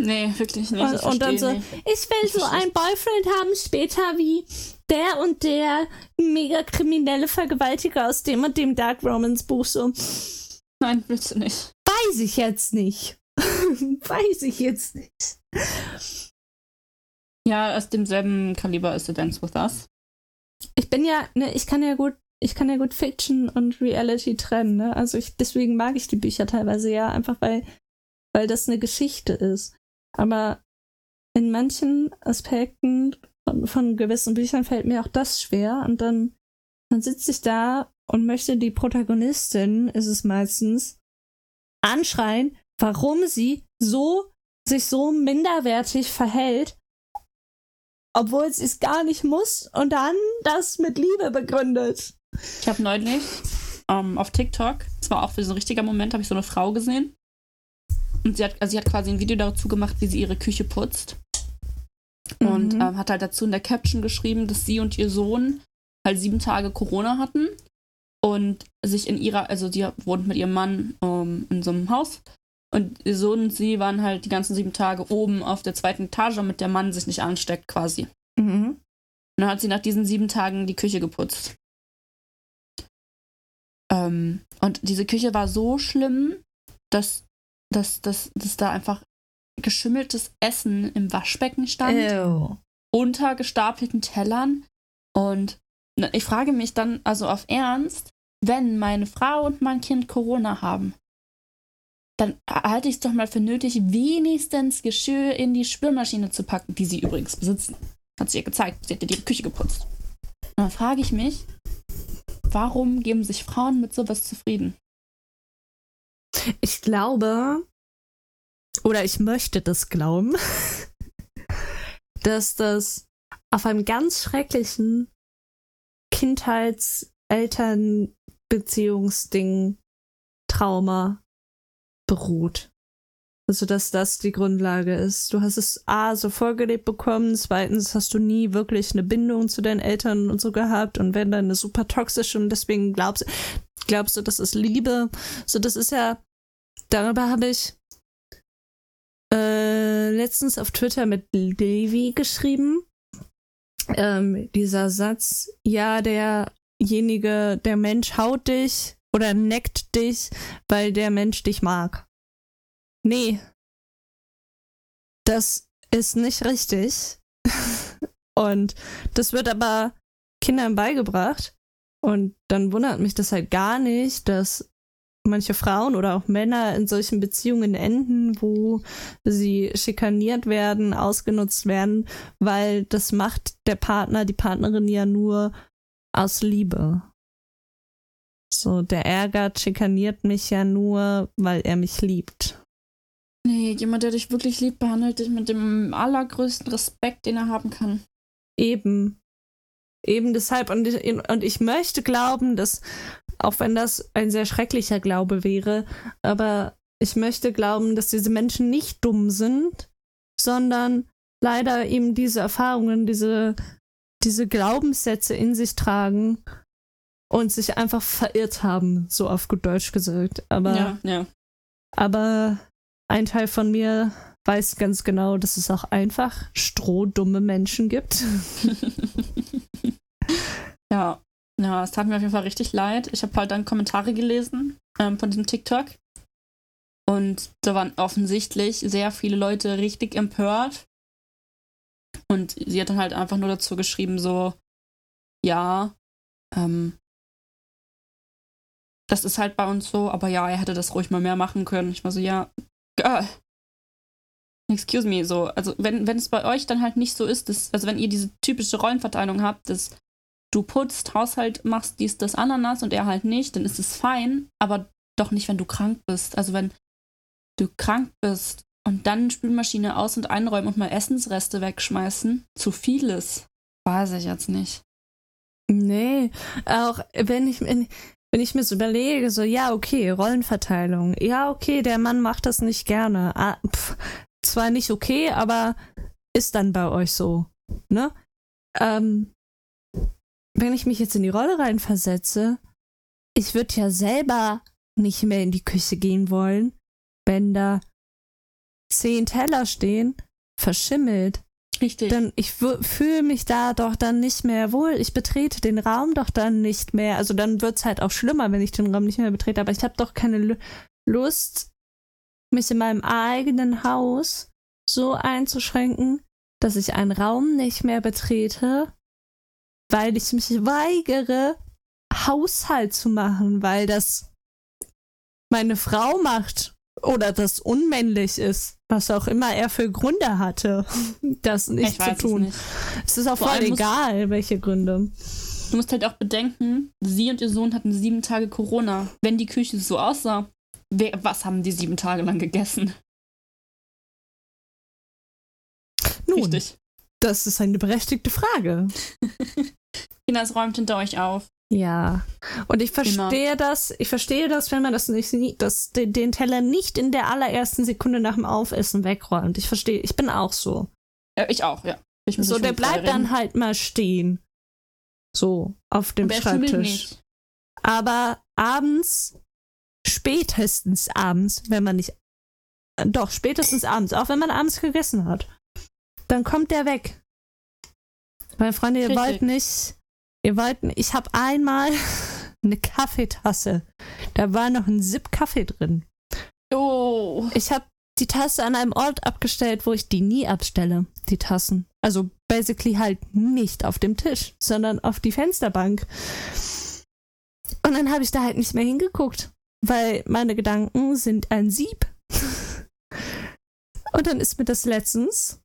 Nee, wirklich nicht. Und- ich und dann so, nicht. Ich will so einen Boyfriend haben später wie der und der mega kriminelle Vergewaltiger aus dem und dem Dark Romans Buch. So, Nein, willst du nicht. Weiß ich jetzt nicht. Weiß ich jetzt nicht. Ja, aus demselben Kaliber ist The Dance With Us. Ich bin ja, ne, ich kann ja gut, ich kann ja gut Fiction und Reality trennen, ne? Also ich, deswegen mag ich die Bücher teilweise ja, einfach weil, weil das eine Geschichte ist. Aber in manchen Aspekten von, von gewissen Büchern fällt mir auch das schwer und dann, dann sitze ich da und möchte die Protagonistin, ist es meistens, anschreien, warum sie so sich so minderwertig verhält, obwohl sie es gar nicht muss und dann das mit Liebe begründet. Ich habe neulich ähm, auf TikTok, das war auch für so ein richtiger Moment, habe ich so eine Frau gesehen. Und sie hat, also sie hat quasi ein Video dazu gemacht, wie sie ihre Küche putzt. Und Mhm. ähm, hat halt dazu in der Caption geschrieben, dass sie und ihr Sohn halt sieben Tage Corona hatten und sich in ihrer, also sie wohnt mit ihrem Mann ähm, in so einem Haus und ihr Sohn und sie waren halt die ganzen sieben Tage oben auf der zweiten Etage, damit der Mann sich nicht ansteckt quasi. Mhm. Und dann hat sie nach diesen sieben Tagen die Küche geputzt. Ähm, und diese Küche war so schlimm, dass, dass, dass, dass da einfach geschimmeltes Essen im Waschbecken stand, Ew. unter gestapelten Tellern. Und ich frage mich dann, also auf Ernst, wenn meine Frau und mein Kind Corona haben, dann halte ich es doch mal für nötig, wenigstens Geschirr in die Spülmaschine zu packen, die sie übrigens besitzen. Hat sie ihr gezeigt. Sie hat ja die Küche geputzt. Und dann frage ich mich, warum geben sich Frauen mit sowas zufrieden? Ich glaube, oder ich möchte das glauben, dass das auf einem ganz schrecklichen Kindheits-Eltern-Beziehungsding Trauma beruht. Also, dass das die Grundlage ist. Du hast es A, so vorgelebt bekommen, zweitens hast du nie wirklich eine Bindung zu deinen Eltern und so gehabt und wenn dann eine super toxische und deswegen glaubst, glaubst du, das ist Liebe. So, das ist ja, darüber habe ich äh, letztens auf Twitter mit Levi geschrieben. Ähm, dieser Satz, ja, derjenige, der Mensch haut dich oder neckt dich, weil der Mensch dich mag. Nee. Das ist nicht richtig. Und das wird aber Kindern beigebracht. Und dann wundert mich das halt gar nicht, dass manche Frauen oder auch Männer in solchen Beziehungen enden, wo sie schikaniert werden, ausgenutzt werden, weil das macht der Partner, die Partnerin ja nur aus Liebe. So, der ärgert, schikaniert mich ja nur, weil er mich liebt. Nee, jemand, der dich wirklich liebt, behandelt dich mit dem allergrößten Respekt, den er haben kann. Eben. Eben deshalb. Und ich, und ich möchte glauben, dass, auch wenn das ein sehr schrecklicher Glaube wäre, aber ich möchte glauben, dass diese Menschen nicht dumm sind, sondern leider eben diese Erfahrungen, diese, diese Glaubenssätze in sich tragen und sich einfach verirrt haben, so auf gut Deutsch gesagt. Aber, Ja, ja. aber ein Teil von mir weiß ganz genau, dass es auch einfach strohdumme Menschen gibt. ja. Ja, es tat mir auf jeden Fall richtig leid. Ich habe halt dann Kommentare gelesen ähm, von diesem TikTok. Und da waren offensichtlich sehr viele Leute richtig empört. Und sie hat dann halt einfach nur dazu geschrieben, so, ja, ähm, das ist halt bei uns so, aber ja, er hätte das ruhig mal mehr machen können. Ich war so, ja, girl. Excuse me, so. Also, wenn, wenn es bei euch dann halt nicht so ist, dass, also wenn ihr diese typische Rollenverteilung habt, dass du putzt, Haushalt machst, dies, das, Ananas und er halt nicht, dann ist es fein, aber doch nicht, wenn du krank bist. Also, wenn du krank bist und dann Spülmaschine aus- und einräumen und mal Essensreste wegschmeißen, zu vieles, weiß ich jetzt nicht. Nee, auch wenn ich, wenn, ich mir so überlege, so, ja, okay, Rollenverteilung. Ja, okay, der Mann macht das nicht gerne. Ah, pf, zwar nicht okay, aber ist dann bei euch so, ne? Ähm, wenn ich mich jetzt in die Rolle reinversetze, ich würde ja selber nicht mehr in die Küche gehen wollen, wenn da zehn Teller stehen, verschimmelt, Richtig. dann ich fühle mich da doch dann nicht mehr wohl. Ich betrete den Raum doch dann nicht mehr. Also dann wird es halt auch schlimmer, wenn ich den Raum nicht mehr betrete. Aber ich habe doch keine Lu Lust, mich in meinem eigenen Haus so einzuschränken, dass ich einen Raum nicht mehr betrete, weil ich mich weigere, Haushalt zu machen, weil das meine Frau macht oder das unmännlich ist, was auch immer er für Gründe hatte, das nicht zu tun. Es, nicht. es, ist auch Vor voll egal, welche Gründe. Du musst halt auch bedenken, sie und ihr Sohn hatten sieben Tage Corona. Wenn die Küche so aussah, was haben die sieben Tage lang gegessen? Nun, Richtig. das ist eine berechtigte Frage. Kinder, es räumt hinter euch auf. Ja. Und ich verstehe Immer. das, ich verstehe das, wenn man das nicht, das, den, den Teller nicht in der allerersten Sekunde nach dem Aufessen wegräumt. Ich verstehe, ich bin auch so. Ja, ich auch, ja. Ich so, der bleibt dann halt mal stehen. So, auf dem Schreibtisch. Aber abends, spätestens abends, wenn man nicht. Äh, doch, spätestens abends, auch wenn man abends gegessen hat, dann kommt der weg. Meine Freunde, ihr Richtig. wollt nicht Ihr wollt, ich habe einmal eine Kaffeetasse. Da war noch ein Sip Kaffee drin. Oh. Ich habe die Tasse an einem Ort abgestellt, wo ich die nie abstelle, die Tassen. Also basically halt nicht auf dem Tisch, sondern auf die Fensterbank. Und dann habe ich da halt nicht mehr hingeguckt, weil meine Gedanken sind ein Sieb. Und dann ist mir das letztens,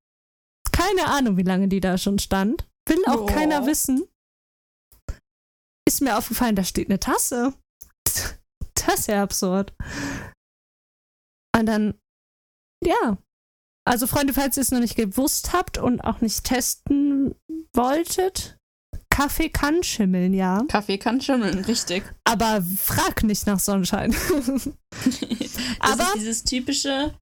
keine Ahnung, wie lange die da schon stand, will auch oh. keiner wissen, ist mir aufgefallen, da steht eine Tasse. Das ist ja absurd. Und dann, ja. Also, Freunde, falls ihr es noch nicht gewusst habt und auch nicht testen wolltet, Kaffee kann schimmeln, ja. Kaffee kann schimmeln, richtig. Aber frag nicht nach Sonnenschein. das Aber ist dieses typische,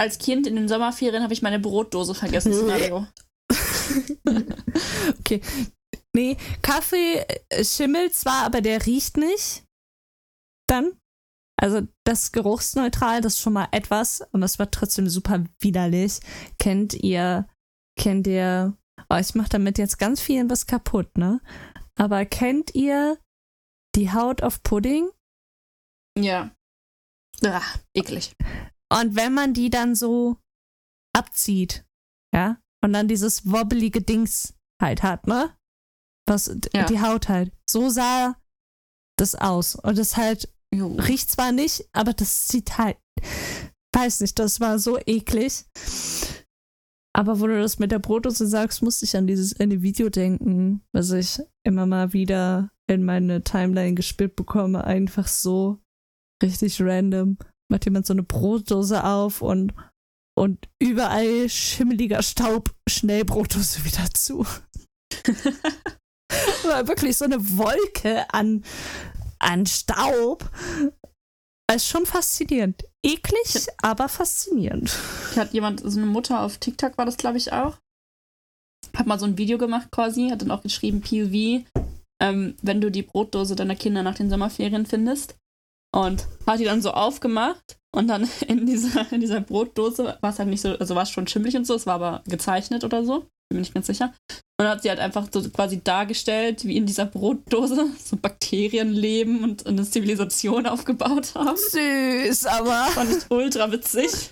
als Kind in den Sommerferien habe ich meine Brotdose vergessen, Szenario. okay, Nee, Kaffee äh, schimmelt zwar, aber der riecht nicht. Dann. Also das ist geruchsneutral, das ist schon mal etwas und das war trotzdem super widerlich. Kennt ihr, kennt ihr, oh, ich mach damit jetzt ganz viel was kaputt, ne? Aber kennt ihr die Haut auf Pudding? Ja. Ach, eklig. Und wenn man die dann so abzieht, ja, und dann dieses wobbelige Dings halt hat, ne? Was ja. die Haut halt. So sah das aus. Und das halt jo. riecht zwar nicht, aber das sieht halt. Weiß nicht, das war so eklig. Aber wo du das mit der Brotdose sagst, musste ich an dieses eine Video denken, was ich immer mal wieder in meine Timeline gespielt bekomme. Einfach so richtig random. Macht jemand so eine Brotdose auf und, und überall schimmeliger Staub, schnell Brotdose wieder zu. war wirklich so eine Wolke an, an Staub. Das ist schon faszinierend. Eklig, aber faszinierend. Hat jemand, so eine Mutter auf TikTok war das, glaube ich, auch. Hat mal so ein Video gemacht quasi, hat dann auch geschrieben, POV, ähm, wenn du die Brotdose deiner Kinder nach den Sommerferien findest. Und hat die dann so aufgemacht und dann in dieser, in dieser Brotdose war es halt nicht so, also war es schon schimmelig und so, es war aber gezeichnet oder so bin mir nicht ganz sicher. Und hat sie halt einfach so quasi dargestellt, wie in dieser Brotdose so Bakterien leben und eine Zivilisation aufgebaut haben. Süß, aber. Fand ich ultra witzig.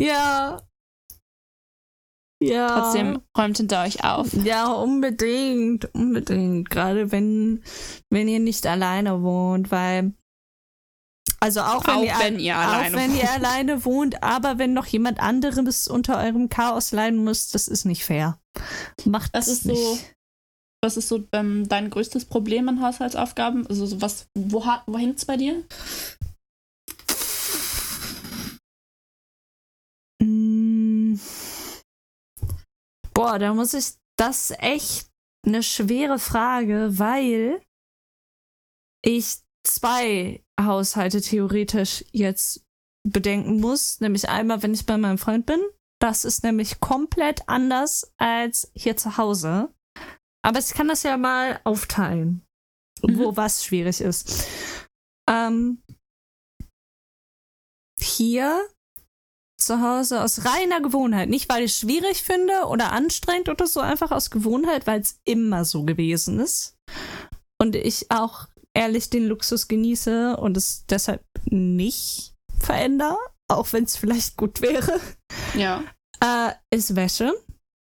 Ja. Ja. Trotzdem räumt hinter euch auf. Ja, unbedingt. Unbedingt. Gerade wenn, wenn ihr nicht alleine wohnt, weil also auch wenn, auch ihr, wenn ihr alleine auch wenn wohnt. ihr alleine wohnt, aber wenn noch jemand anderes unter eurem Chaos leiden muss, das ist nicht fair. Macht das ist nicht. so. Was ist so ähm, dein größtes Problem an Haushaltsaufgaben? Also was, wo, wo hängt es bei dir? Mm. Boah, da muss ich. Das ist echt eine schwere Frage, weil ich zwei Haushalte theoretisch jetzt bedenken muss. Nämlich einmal, wenn ich bei meinem Freund bin. Das ist nämlich komplett anders als hier zu Hause. Aber ich kann das ja mal aufteilen, mhm. wo was schwierig ist. Ähm, hier zu Hause aus reiner Gewohnheit. Nicht, weil ich es schwierig finde oder anstrengend oder so, einfach aus Gewohnheit, weil es immer so gewesen ist. Und ich auch ehrlich den Luxus genieße und es deshalb nicht verändere, auch wenn es vielleicht gut wäre, Ja. äh, ist Wäsche.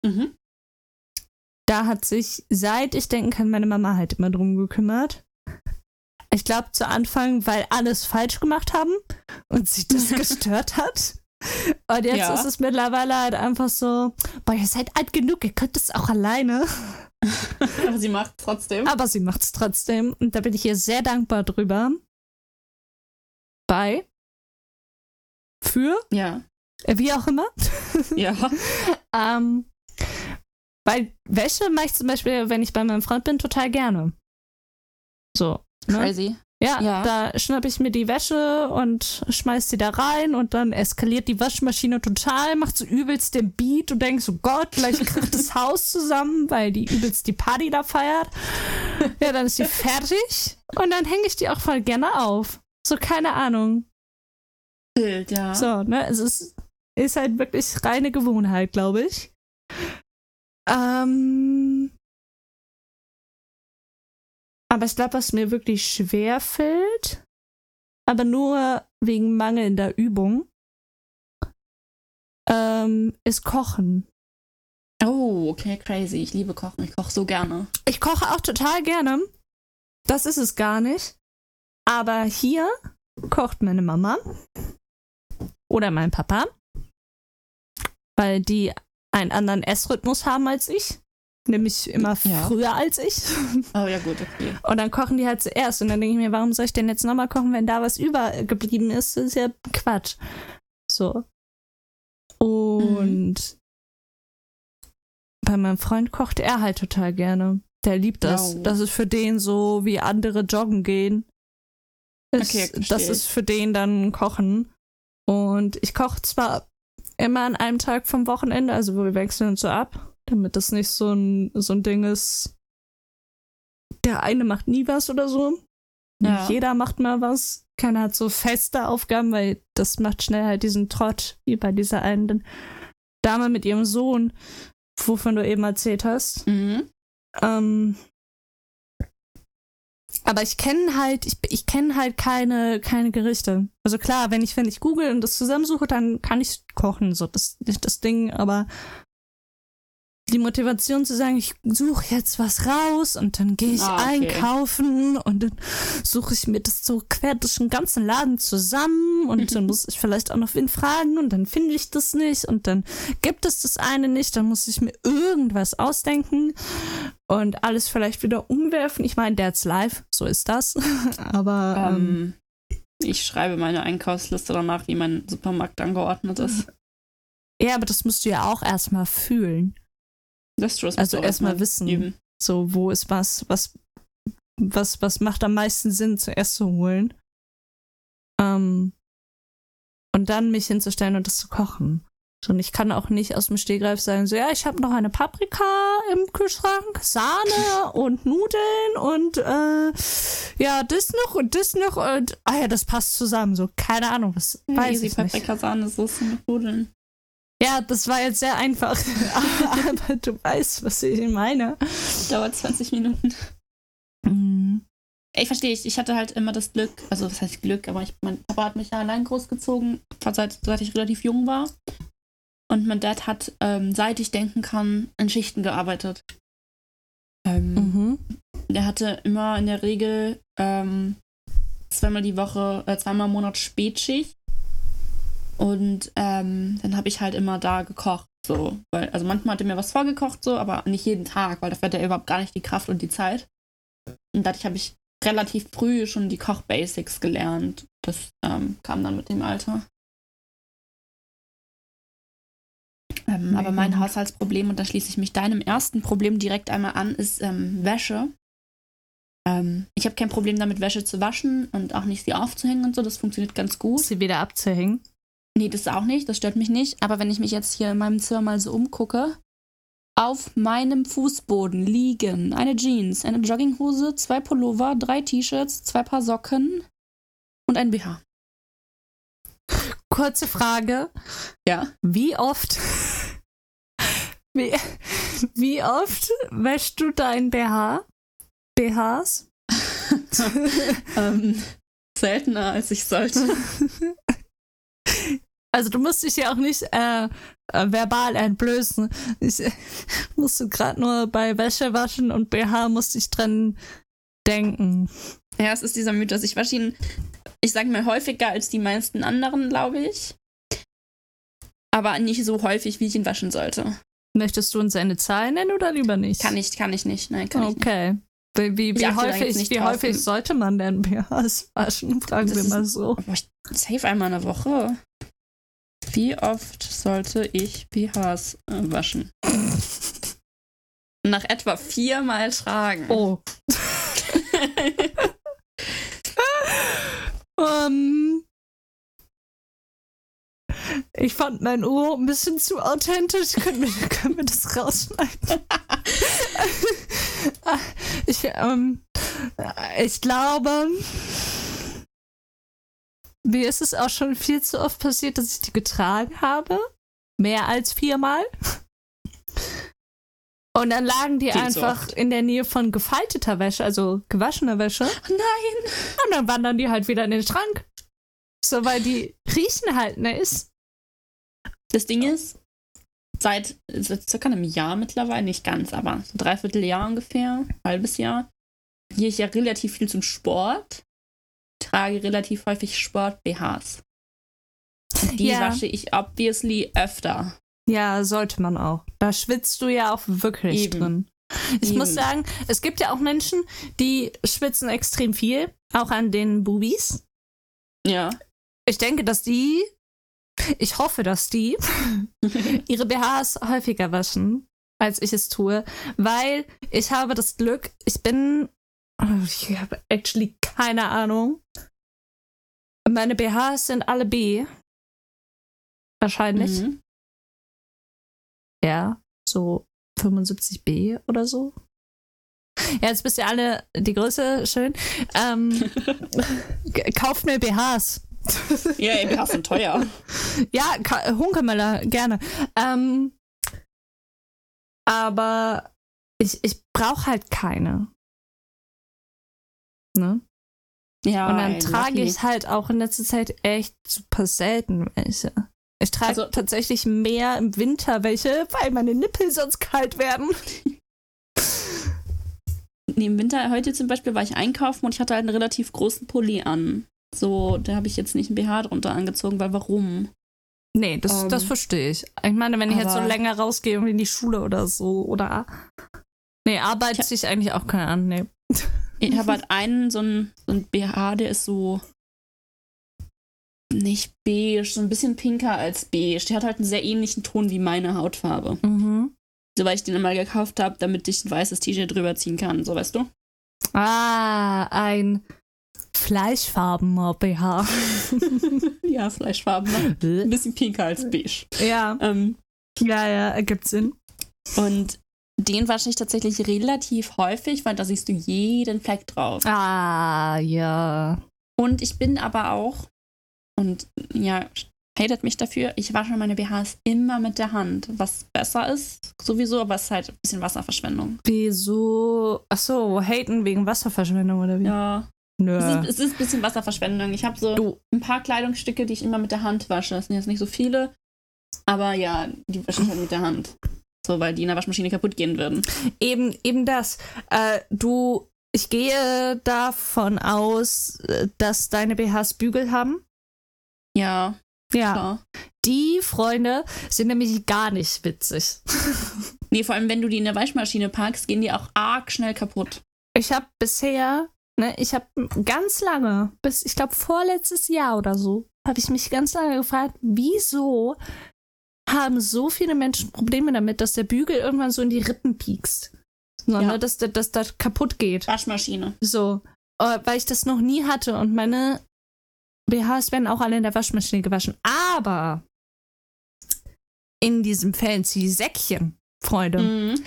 Mhm. Da hat sich, seit ich denken kann, meine Mama halt immer drum gekümmert. Ich glaube zu Anfang, weil alles falsch gemacht haben und sie das gestört hat. Und jetzt Ja. ist es mittlerweile halt einfach so, boah, ihr seid alt genug, ihr könnt es auch alleine. Aber sie macht es trotzdem. Aber sie macht es trotzdem. Und da bin ich ihr sehr dankbar drüber. Bei. Für. Ja. äh, Wie auch immer. Ja. Ähm, weil Wäsche mache ich zum Beispiel, wenn ich bei meinem Freund bin, total gerne. So. Ne? Crazy. Ja, Ja. da schnapp ich mir die Wäsche und schmeiß sie da rein und dann eskaliert die Waschmaschine total, macht so übelst den Beat und denkst so, Gott, gleich kracht das Haus zusammen, weil die übelst die Party da feiert. Ja, dann ist die fertig und dann hänge ich die auch voll gerne auf. So, keine Ahnung. Bild, ja. So, ne, es ist, ist halt wirklich reine Gewohnheit, glaube ich. Ähm, aber ich glaube, was mir wirklich schwer fällt, aber nur wegen mangelnder Übung, ähm, ist Kochen. Oh, okay, crazy. Ich liebe Kochen. Ich koche so gerne. Ich koche auch total gerne. Das ist es gar nicht. Aber hier kocht meine Mama oder mein Papa, weil die einen anderen Essrhythmus haben als ich. Nämlich immer Ja. früher als ich. Oh ja, gut, okay. Und dann kochen die halt zuerst. Und dann denke ich mir, warum soll ich denn jetzt nochmal kochen, wenn da was übergeblieben ist? Das ist ja Quatsch. So. Und bei meinem Freund kocht er halt total gerne. Der liebt das. Wow. Das ist für den so, wie andere joggen gehen. Ist, Okay, das ist für den dann Kochen. Und ich koche zwar immer an einem Tag vom Wochenende, also wir wechseln uns so ab, damit das nicht so ein, so ein Ding ist, der eine macht nie was oder so. Ja. Jeder macht mal was. Keiner hat so feste Aufgaben, weil das macht schnell halt diesen Trott, wie bei dieser einen Dame mit ihrem Sohn, wovon du eben erzählt hast. Mhm. Ähm, aber ich kenne halt, ich, ich kenne halt keine, keine Gerichte. Also klar, wenn ich, wenn ich google und das zusammensuche, dann kann ich kochen, so das nicht das Ding, aber die Motivation zu sagen, ich suche jetzt was raus und dann gehe ich Ah, okay. einkaufen und dann suche ich mir das so quer durch den ganzen Laden zusammen und dann muss ich vielleicht auch noch wen fragen und dann finde ich das nicht und dann gibt es das eine nicht, dann muss ich mir irgendwas ausdenken und alles vielleicht wieder umwerfen. Ich meine, that's life, so ist das. Aber ähm, Ähm, ich schreibe meine Einkaufsliste danach, wie mein Supermarkt angeordnet ist. ja, aber das musst du ja auch erstmal fühlen. Das Also erstmal wissen. üben. So, wo ist was, was, was, was macht am meisten Sinn, zuerst zu holen. Ähm, und dann mich hinzustellen und das zu kochen. So, und ich kann auch nicht aus dem Stegreif sagen, so, ja, ich habe noch eine Paprika im Kühlschrank, Sahne und Nudeln und äh, ja, das noch und das noch und ah ja, das passt zusammen. So, keine Ahnung, was weiß Easy ich nicht. Paprikasahne, Soße mit Nudeln. Ja, das war jetzt sehr einfach. Aber du weißt, was ich meine. Dauert 20 Minuten. Mhm. Ich verstehe, ich, ich hatte halt immer das Glück, also was heißt Glück, aber ich, mein Papa hat mich ja allein großgezogen, seit, seit ich relativ jung war. Und mein Dad hat, ähm, seit ich denken kann, in Schichten gearbeitet. Ähm, Mhm. Der hatte immer in der Regel ähm, zweimal die Woche, äh, zweimal im Monat Spätschicht. Und ähm, dann habe ich halt immer da gekocht. So, weil, also manchmal hat er mir was vorgekocht, so, aber nicht jeden Tag, weil dafür hat er überhaupt gar nicht die Kraft und die Zeit. Und dadurch habe ich relativ früh schon die Kochbasics gelernt. Das ähm, kam dann mit dem Alter. Ähm, aber mein. Haushaltsproblem, und da schließe ich mich deinem ersten Problem direkt einmal an, ist ähm, Wäsche. Ähm, ich habe kein Problem damit, Wäsche zu waschen und auch nicht sie aufzuhängen und so. Das funktioniert ganz gut. Sie wieder abzuhängen. Nee, das auch nicht, das stört mich nicht. Aber wenn ich mich jetzt hier in meinem Zimmer mal so umgucke, auf meinem Fußboden liegen eine Jeans, eine Jogginghose, zwei Pullover, drei T-Shirts, zwei Paar Socken und ein BH. Kurze Frage. Ja. Wie oft. Wie, wie oft wäschst du dein BH? BHs? ähm, seltener als ich sollte. Also du musst dich ja auch nicht äh, äh, verbal entblößen. Ich äh, musste gerade nur bei Wäsche waschen und BH musste ich dran denken. Ja, es ist dieser Mythos. Ich wasche ihn, ich sage mal, häufiger als die meisten anderen, glaube ich. Aber nicht so häufig, wie ich ihn waschen sollte. Möchtest du uns eine Zahl nennen oder lieber nicht? Kann ich, kann ich nicht. Nein, kann okay. Wie, wie, wie häufig, wie häufig sollte man denn BHs waschen? Fragen das wir mal so. Ich, safe einmal in der Woche. Wie oft sollte ich BHs äh, waschen? Nach etwa viermal tragen. Oh. um, ich fand mein Ohr ein bisschen zu authentisch. Können wir, können wir das rausschneiden? ich, ähm, ich glaube, mir ist es auch schon viel zu oft passiert, dass ich die getragen habe. Mehr als viermal. Und dann lagen die Geht einfach in der Nähe von gefalteter Wäsche, also gewaschener Wäsche. Nein! Und dann wandern die halt wieder in den Schrank. So, weil die riechen halt nice. Das Ding ist, seit, seit circa einem Jahr mittlerweile, nicht ganz, aber so dreiviertel Jahr ungefähr, halbes Jahr, gehe ich ja relativ viel zum Sport, trage relativ häufig Sport-BHs. Die ja. wasche ich obviously öfter. Ja, sollte man auch. Da schwitzt du ja auch wirklich Eben. drin. Ich Eben. muss sagen, es gibt ja auch Menschen, die schwitzen extrem viel, auch an den Bubis. Ja. Ich denke, dass die ich hoffe, dass die ihre BHs häufiger waschen, als ich es tue, weil ich habe das Glück, ich bin, ich habe actually keine Ahnung. Meine BHs sind alle B. Wahrscheinlich. Mhm. Ja, so 75B oder so. Ja, jetzt bist ihr alle die Größe, schön. Ähm, kauft mir BHs. Ja, EBH sind teuer. ja, Hunkemöller, gerne. Ähm, aber ich, ich brauche halt keine. Ne? Ja. Und dann trage ich halt auch in letzter Zeit echt super selten welche. Ich trage also, tatsächlich mehr im Winter welche, weil meine Nippel sonst kalt werden. Nee, im Winter, heute zum Beispiel war ich einkaufen und ich hatte halt einen relativ großen Pulli an. So, da habe ich jetzt nicht ein BH drunter angezogen, weil warum? Nee, das, um, das ähm, verstehe ich. Ich meine, wenn ich jetzt so länger rausgehe und in die Schule oder so, oder. Nee, arbeitet sich eigentlich auch keiner an, nee. Ich habe halt einen, so ein, so ein BH, der ist so. Nicht beige, so ein bisschen pinker als beige. Der hat halt einen sehr ähnlichen Ton wie meine Hautfarbe. Mhm. So, weil ich den einmal gekauft habe, damit ich ein weißes T-Shirt drüber ziehen kann, so weißt du? Ah, ein Fleischfarbener BH. ja, fleischfarbener. Ein bisschen pinker als beige. Ja. Ähm, ja, ja, ergibt Sinn. Und den wasche ich tatsächlich relativ häufig, weil da siehst du jeden Fleck drauf. Ah, ja. Und ich bin aber auch, und ja, hatet mich dafür, ich wasche meine BHs immer mit der Hand, was besser ist, sowieso, aber es ist halt ein bisschen Wasserverschwendung. Wieso? Achso, haten wegen Wasserverschwendung oder wie? Ja. Nö. Es ist, es ist ein bisschen Wasserverschwendung. Ich habe so du. ein paar Kleidungsstücke, die ich immer mit der Hand wasche. Das sind jetzt nicht so viele. Aber ja, die wasche ich halt mit der Hand. So, weil die in der Waschmaschine kaputt gehen würden. Eben, eben das. Äh, du, ich gehe davon aus, äh, dass deine BHs Bügel haben. Ja. Ja. Klar. Die Freunde sind nämlich gar nicht witzig. nee, vor allem, wenn du die in der Waschmaschine packst, gehen die auch arg schnell kaputt. Ich habe bisher Ne, ich habe ganz lange, bis ich glaube vorletztes Jahr oder so, habe ich mich ganz lange gefragt, wieso haben so viele Menschen Probleme damit, dass der Bügel irgendwann so in die Rippen piekst. So, ja. ne, dass, dass das kaputt geht. Waschmaschine. So, äh, weil ich das noch nie hatte und meine BHs werden auch alle in der Waschmaschine gewaschen. Aber in diesem fancy Säckchen, Freunde, mhm.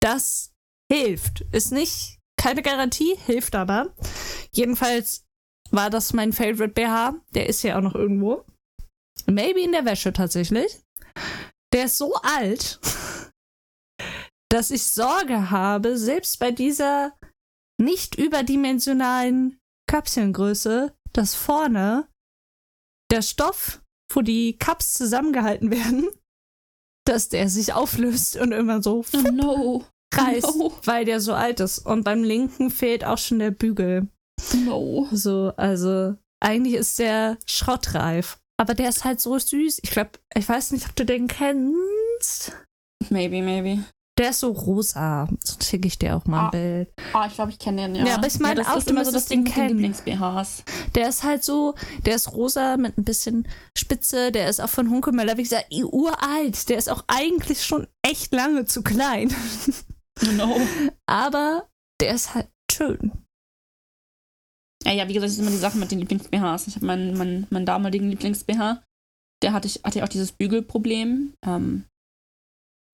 das hilft. Ist nicht keine Garantie, hilft aber. Jedenfalls war das mein Favorite BH. Der ist ja auch noch irgendwo. Maybe in der Wäsche tatsächlich. Der ist so alt, dass ich Sorge habe, selbst bei dieser nicht überdimensionalen Köpfchengröße, dass vorne der Stoff wo die Cups zusammengehalten werden, dass der sich auflöst und immer so Oh no. reißt, No. weil der so alt ist. Und beim linken fehlt auch schon der Bügel. No. So, also eigentlich ist der schrottreif. Aber der ist halt so süß. Ich glaube, ich weiß nicht, ob du den kennst. Maybe, maybe. Der ist so rosa. So schicke ich dir auch mal ein Ah. Bild. Ah, ich glaube, ich kenne den, ja. Ja, aber ich meine das auch, ist du immer so das Ding mit. Lieblings-BHs. Der ist halt so, der ist rosa mit ein bisschen Spitze. Der ist auch von Hunkemöller, wie gesagt, uralt. Der ist auch eigentlich schon echt lange zu klein. No. Aber der ist halt schön. Ja, ja, wie gesagt, das ist immer die Sache mit den Lieblings-BHs. Ich habe meinen, meinen, meinen damaligen Lieblings-BH, der hatte ich, hatte ja auch dieses Bügelproblem. Ähm,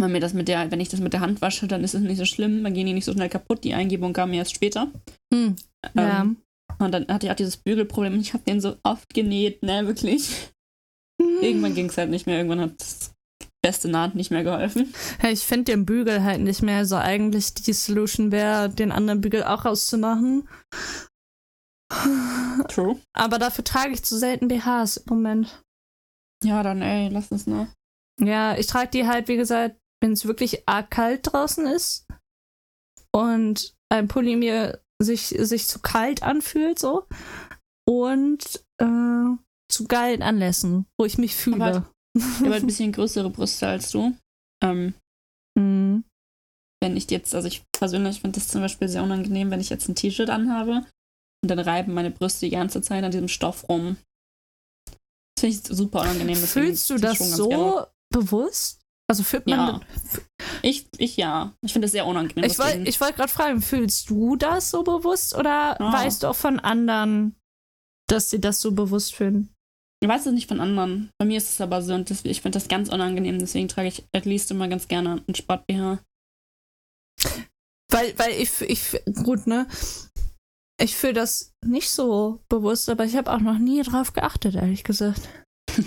wenn, mir das mit der, wenn ich das mit der Hand wasche, dann ist es nicht so schlimm, dann gehen die nicht so schnell kaputt. Die Eingebung kam mir erst später. Hm. Ja. Ähm, und dann hatte ich auch dieses Bügelproblem und ich habe den so oft genäht, ne, wirklich. Irgendwann ging es halt nicht mehr. Irgendwann hat das beste Naht nicht mehr geholfen. Ja, ich finde den Bügel halt nicht mehr. So eigentlich die Solution wäre, den anderen Bügel auch rauszumachen. True. Aber dafür trage ich zu selten BHs im Moment. Ja, dann ey, lass uns, ne? Ja, ich trage die halt, wie gesagt, wenn es wirklich arg kalt draußen ist und ein Pulli mir sich, sich zu kalt anfühlt, so. Und äh, zu geilen Anlässen, wo ich mich fühle. Aber- Ich habe ein bisschen größere Brüste als du. Ähm, Mhm. wenn ich jetzt, also ich persönlich finde das zum Beispiel sehr unangenehm, wenn ich jetzt ein T-Shirt anhabe und dann reiben meine Brüste die ganze Zeit an diesem Stoff rum. Das finde ich super unangenehm. Fühlst du das so gerne. bewusst? Also fühlt man. Ja. Ich, ich ja. Ich finde es sehr unangenehm. Ich wollte ich wollt gerade fragen, fühlst du das so bewusst oder Ah. weißt du auch von anderen, dass sie das so bewusst fühlen? Ich weiß es nicht von anderen. Bei mir ist es aber so und das, ich finde das ganz unangenehm. Deswegen trage ich at least immer ganz gerne einen Sport-BH. Weil, weil ich, ich, gut, ne? Ich fühle das nicht so bewusst, aber ich habe auch noch nie drauf geachtet, ehrlich gesagt.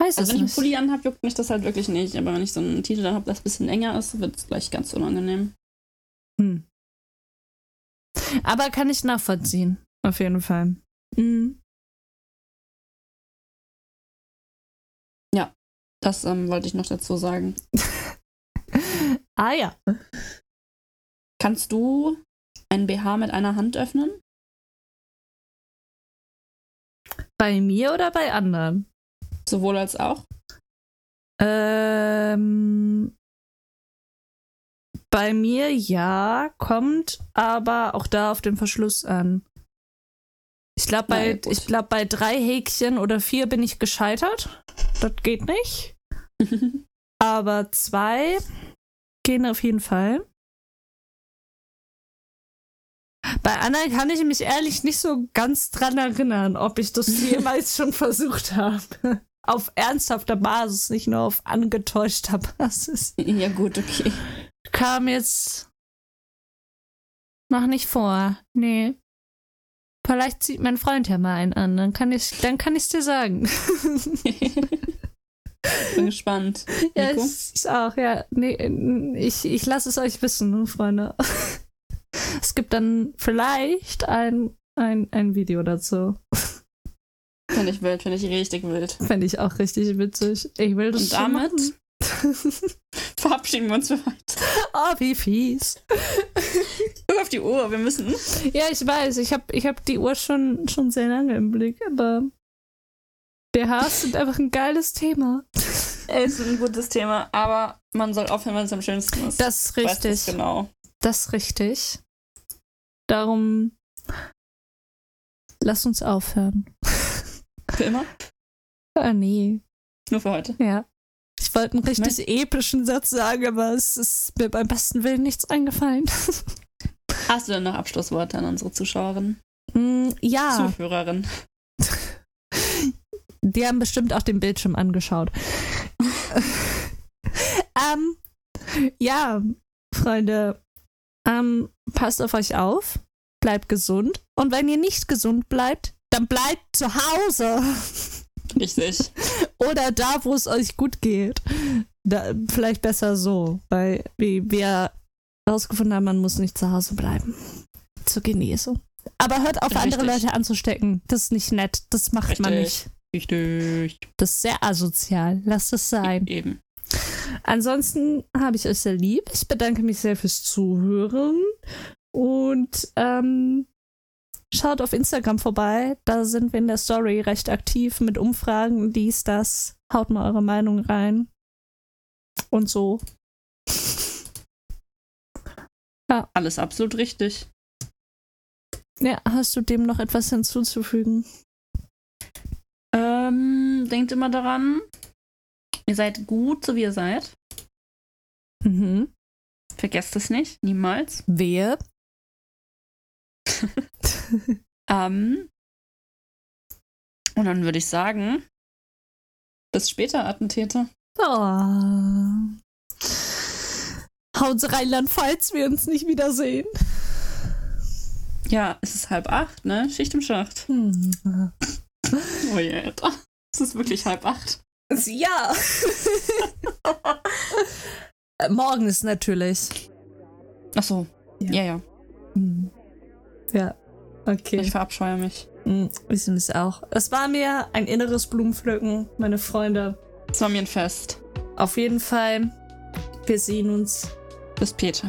Weiß Also es wenn ich einen. Pulli anhabe, juckt mich das halt wirklich nicht. Aber wenn ich so ein T-Shirt habe, das ein bisschen enger ist, wird es gleich ganz unangenehm. Hm. Aber kann ich nachvollziehen, auf jeden Fall. Mhm. Das ähm, wollte ich noch dazu sagen. ah ja. Kannst du einen BH mit einer Hand öffnen? Bei mir oder bei anderen? Sowohl als auch? Ähm, bei mir ja, kommt aber auch da auf den Verschluss an. Ich glaube, bei, ja, ich glaub, bei drei Häkchen oder vier bin ich gescheitert. Das geht nicht. Aber zwei gehen auf jeden Fall. Bei Anna kann ich mich ehrlich nicht so ganz dran erinnern, ob ich das jemals schon versucht habe. Auf ernsthafter Basis, nicht nur auf angetäuschter Basis. ja, gut, okay. Kam jetzt noch nicht vor. Nee. Vielleicht zieht mein Freund ja mal einen an, dann kann ich dann kann ich's dir sagen. Bin gespannt. Ja, Nico? ich, ich auch, ja. Nee, ich, ich lasse es euch wissen, Freunde. Es gibt dann vielleicht ein, ein, ein Video dazu. Finde ich wild, finde ich richtig wild. Fände ich auch richtig witzig. Ich will das Und damit? Verabschieden wir uns für heute. oh, wie fies. Guck auf die Uhr, wir müssen. Ja, ich weiß, ich habe ich hab die Uhr schon, schon sehr lange im Blick, aber BHs sind einfach ein geiles Thema. Es ist ein gutes Thema, aber man soll aufhören, wenn es am schönsten ist. Das ist richtig. genau. Das ist richtig. Darum lass uns aufhören. Für immer? Ah, nee. Nur für heute. Ja. Ich wollte einen richtig epischen Satz sagen, aber es ist mir beim besten Willen nichts eingefallen. Hast du denn noch Abschlussworte an unsere Zuschauerin? Mm, ja, Zuhörerin. die haben bestimmt auch den Bildschirm angeschaut. ähm, ja, Freunde, ähm, passt auf euch auf, bleibt gesund und wenn ihr nicht gesund bleibt, dann bleibt zu Hause Richtig. oder da, wo es euch gut geht. Da, vielleicht besser so, weil wie wir herausgefunden haben, man muss nicht zu Hause bleiben. Zur Genesung. Aber hört auf, andere Richtig. Leute anzustecken. Das ist nicht nett. Das macht man Richtig. nicht. Richtig. Das ist sehr asozial. Lass es sein. Eben. Ansonsten habe ich euch sehr lieb. Ich bedanke mich sehr fürs Zuhören. Und ähm, schaut auf Instagram vorbei. Da sind wir in der Story recht aktiv mit Umfragen, dies, das. Haut mal eure Meinung rein. Und so. Alles absolut richtig. Ja, hast du dem noch etwas hinzuzufügen? Ähm, denkt immer daran, ihr seid gut, so wie ihr seid. Mhm. Vergesst es nicht, niemals. Wer? Ähm, und dann würde ich sagen, bis später, Attentäter. Oh. Haut Rheinland-Pfalz wir uns nicht wiedersehen. Ja, es ist halb acht, ne? Schicht im Schacht. Hm. Oh je, Alter. Es ist wirklich halb acht. Ja. Morgen ist natürlich. Ach so. Ja. Ja, ja. Hm. Ja. Okay. Ich verabscheue mich. Wissen es auch. Es war mir ein inneres Blumenpflücken, meine Freunde. Es war mir ein Fest. Auf jeden Fall. Wir sehen uns. Bis Peter.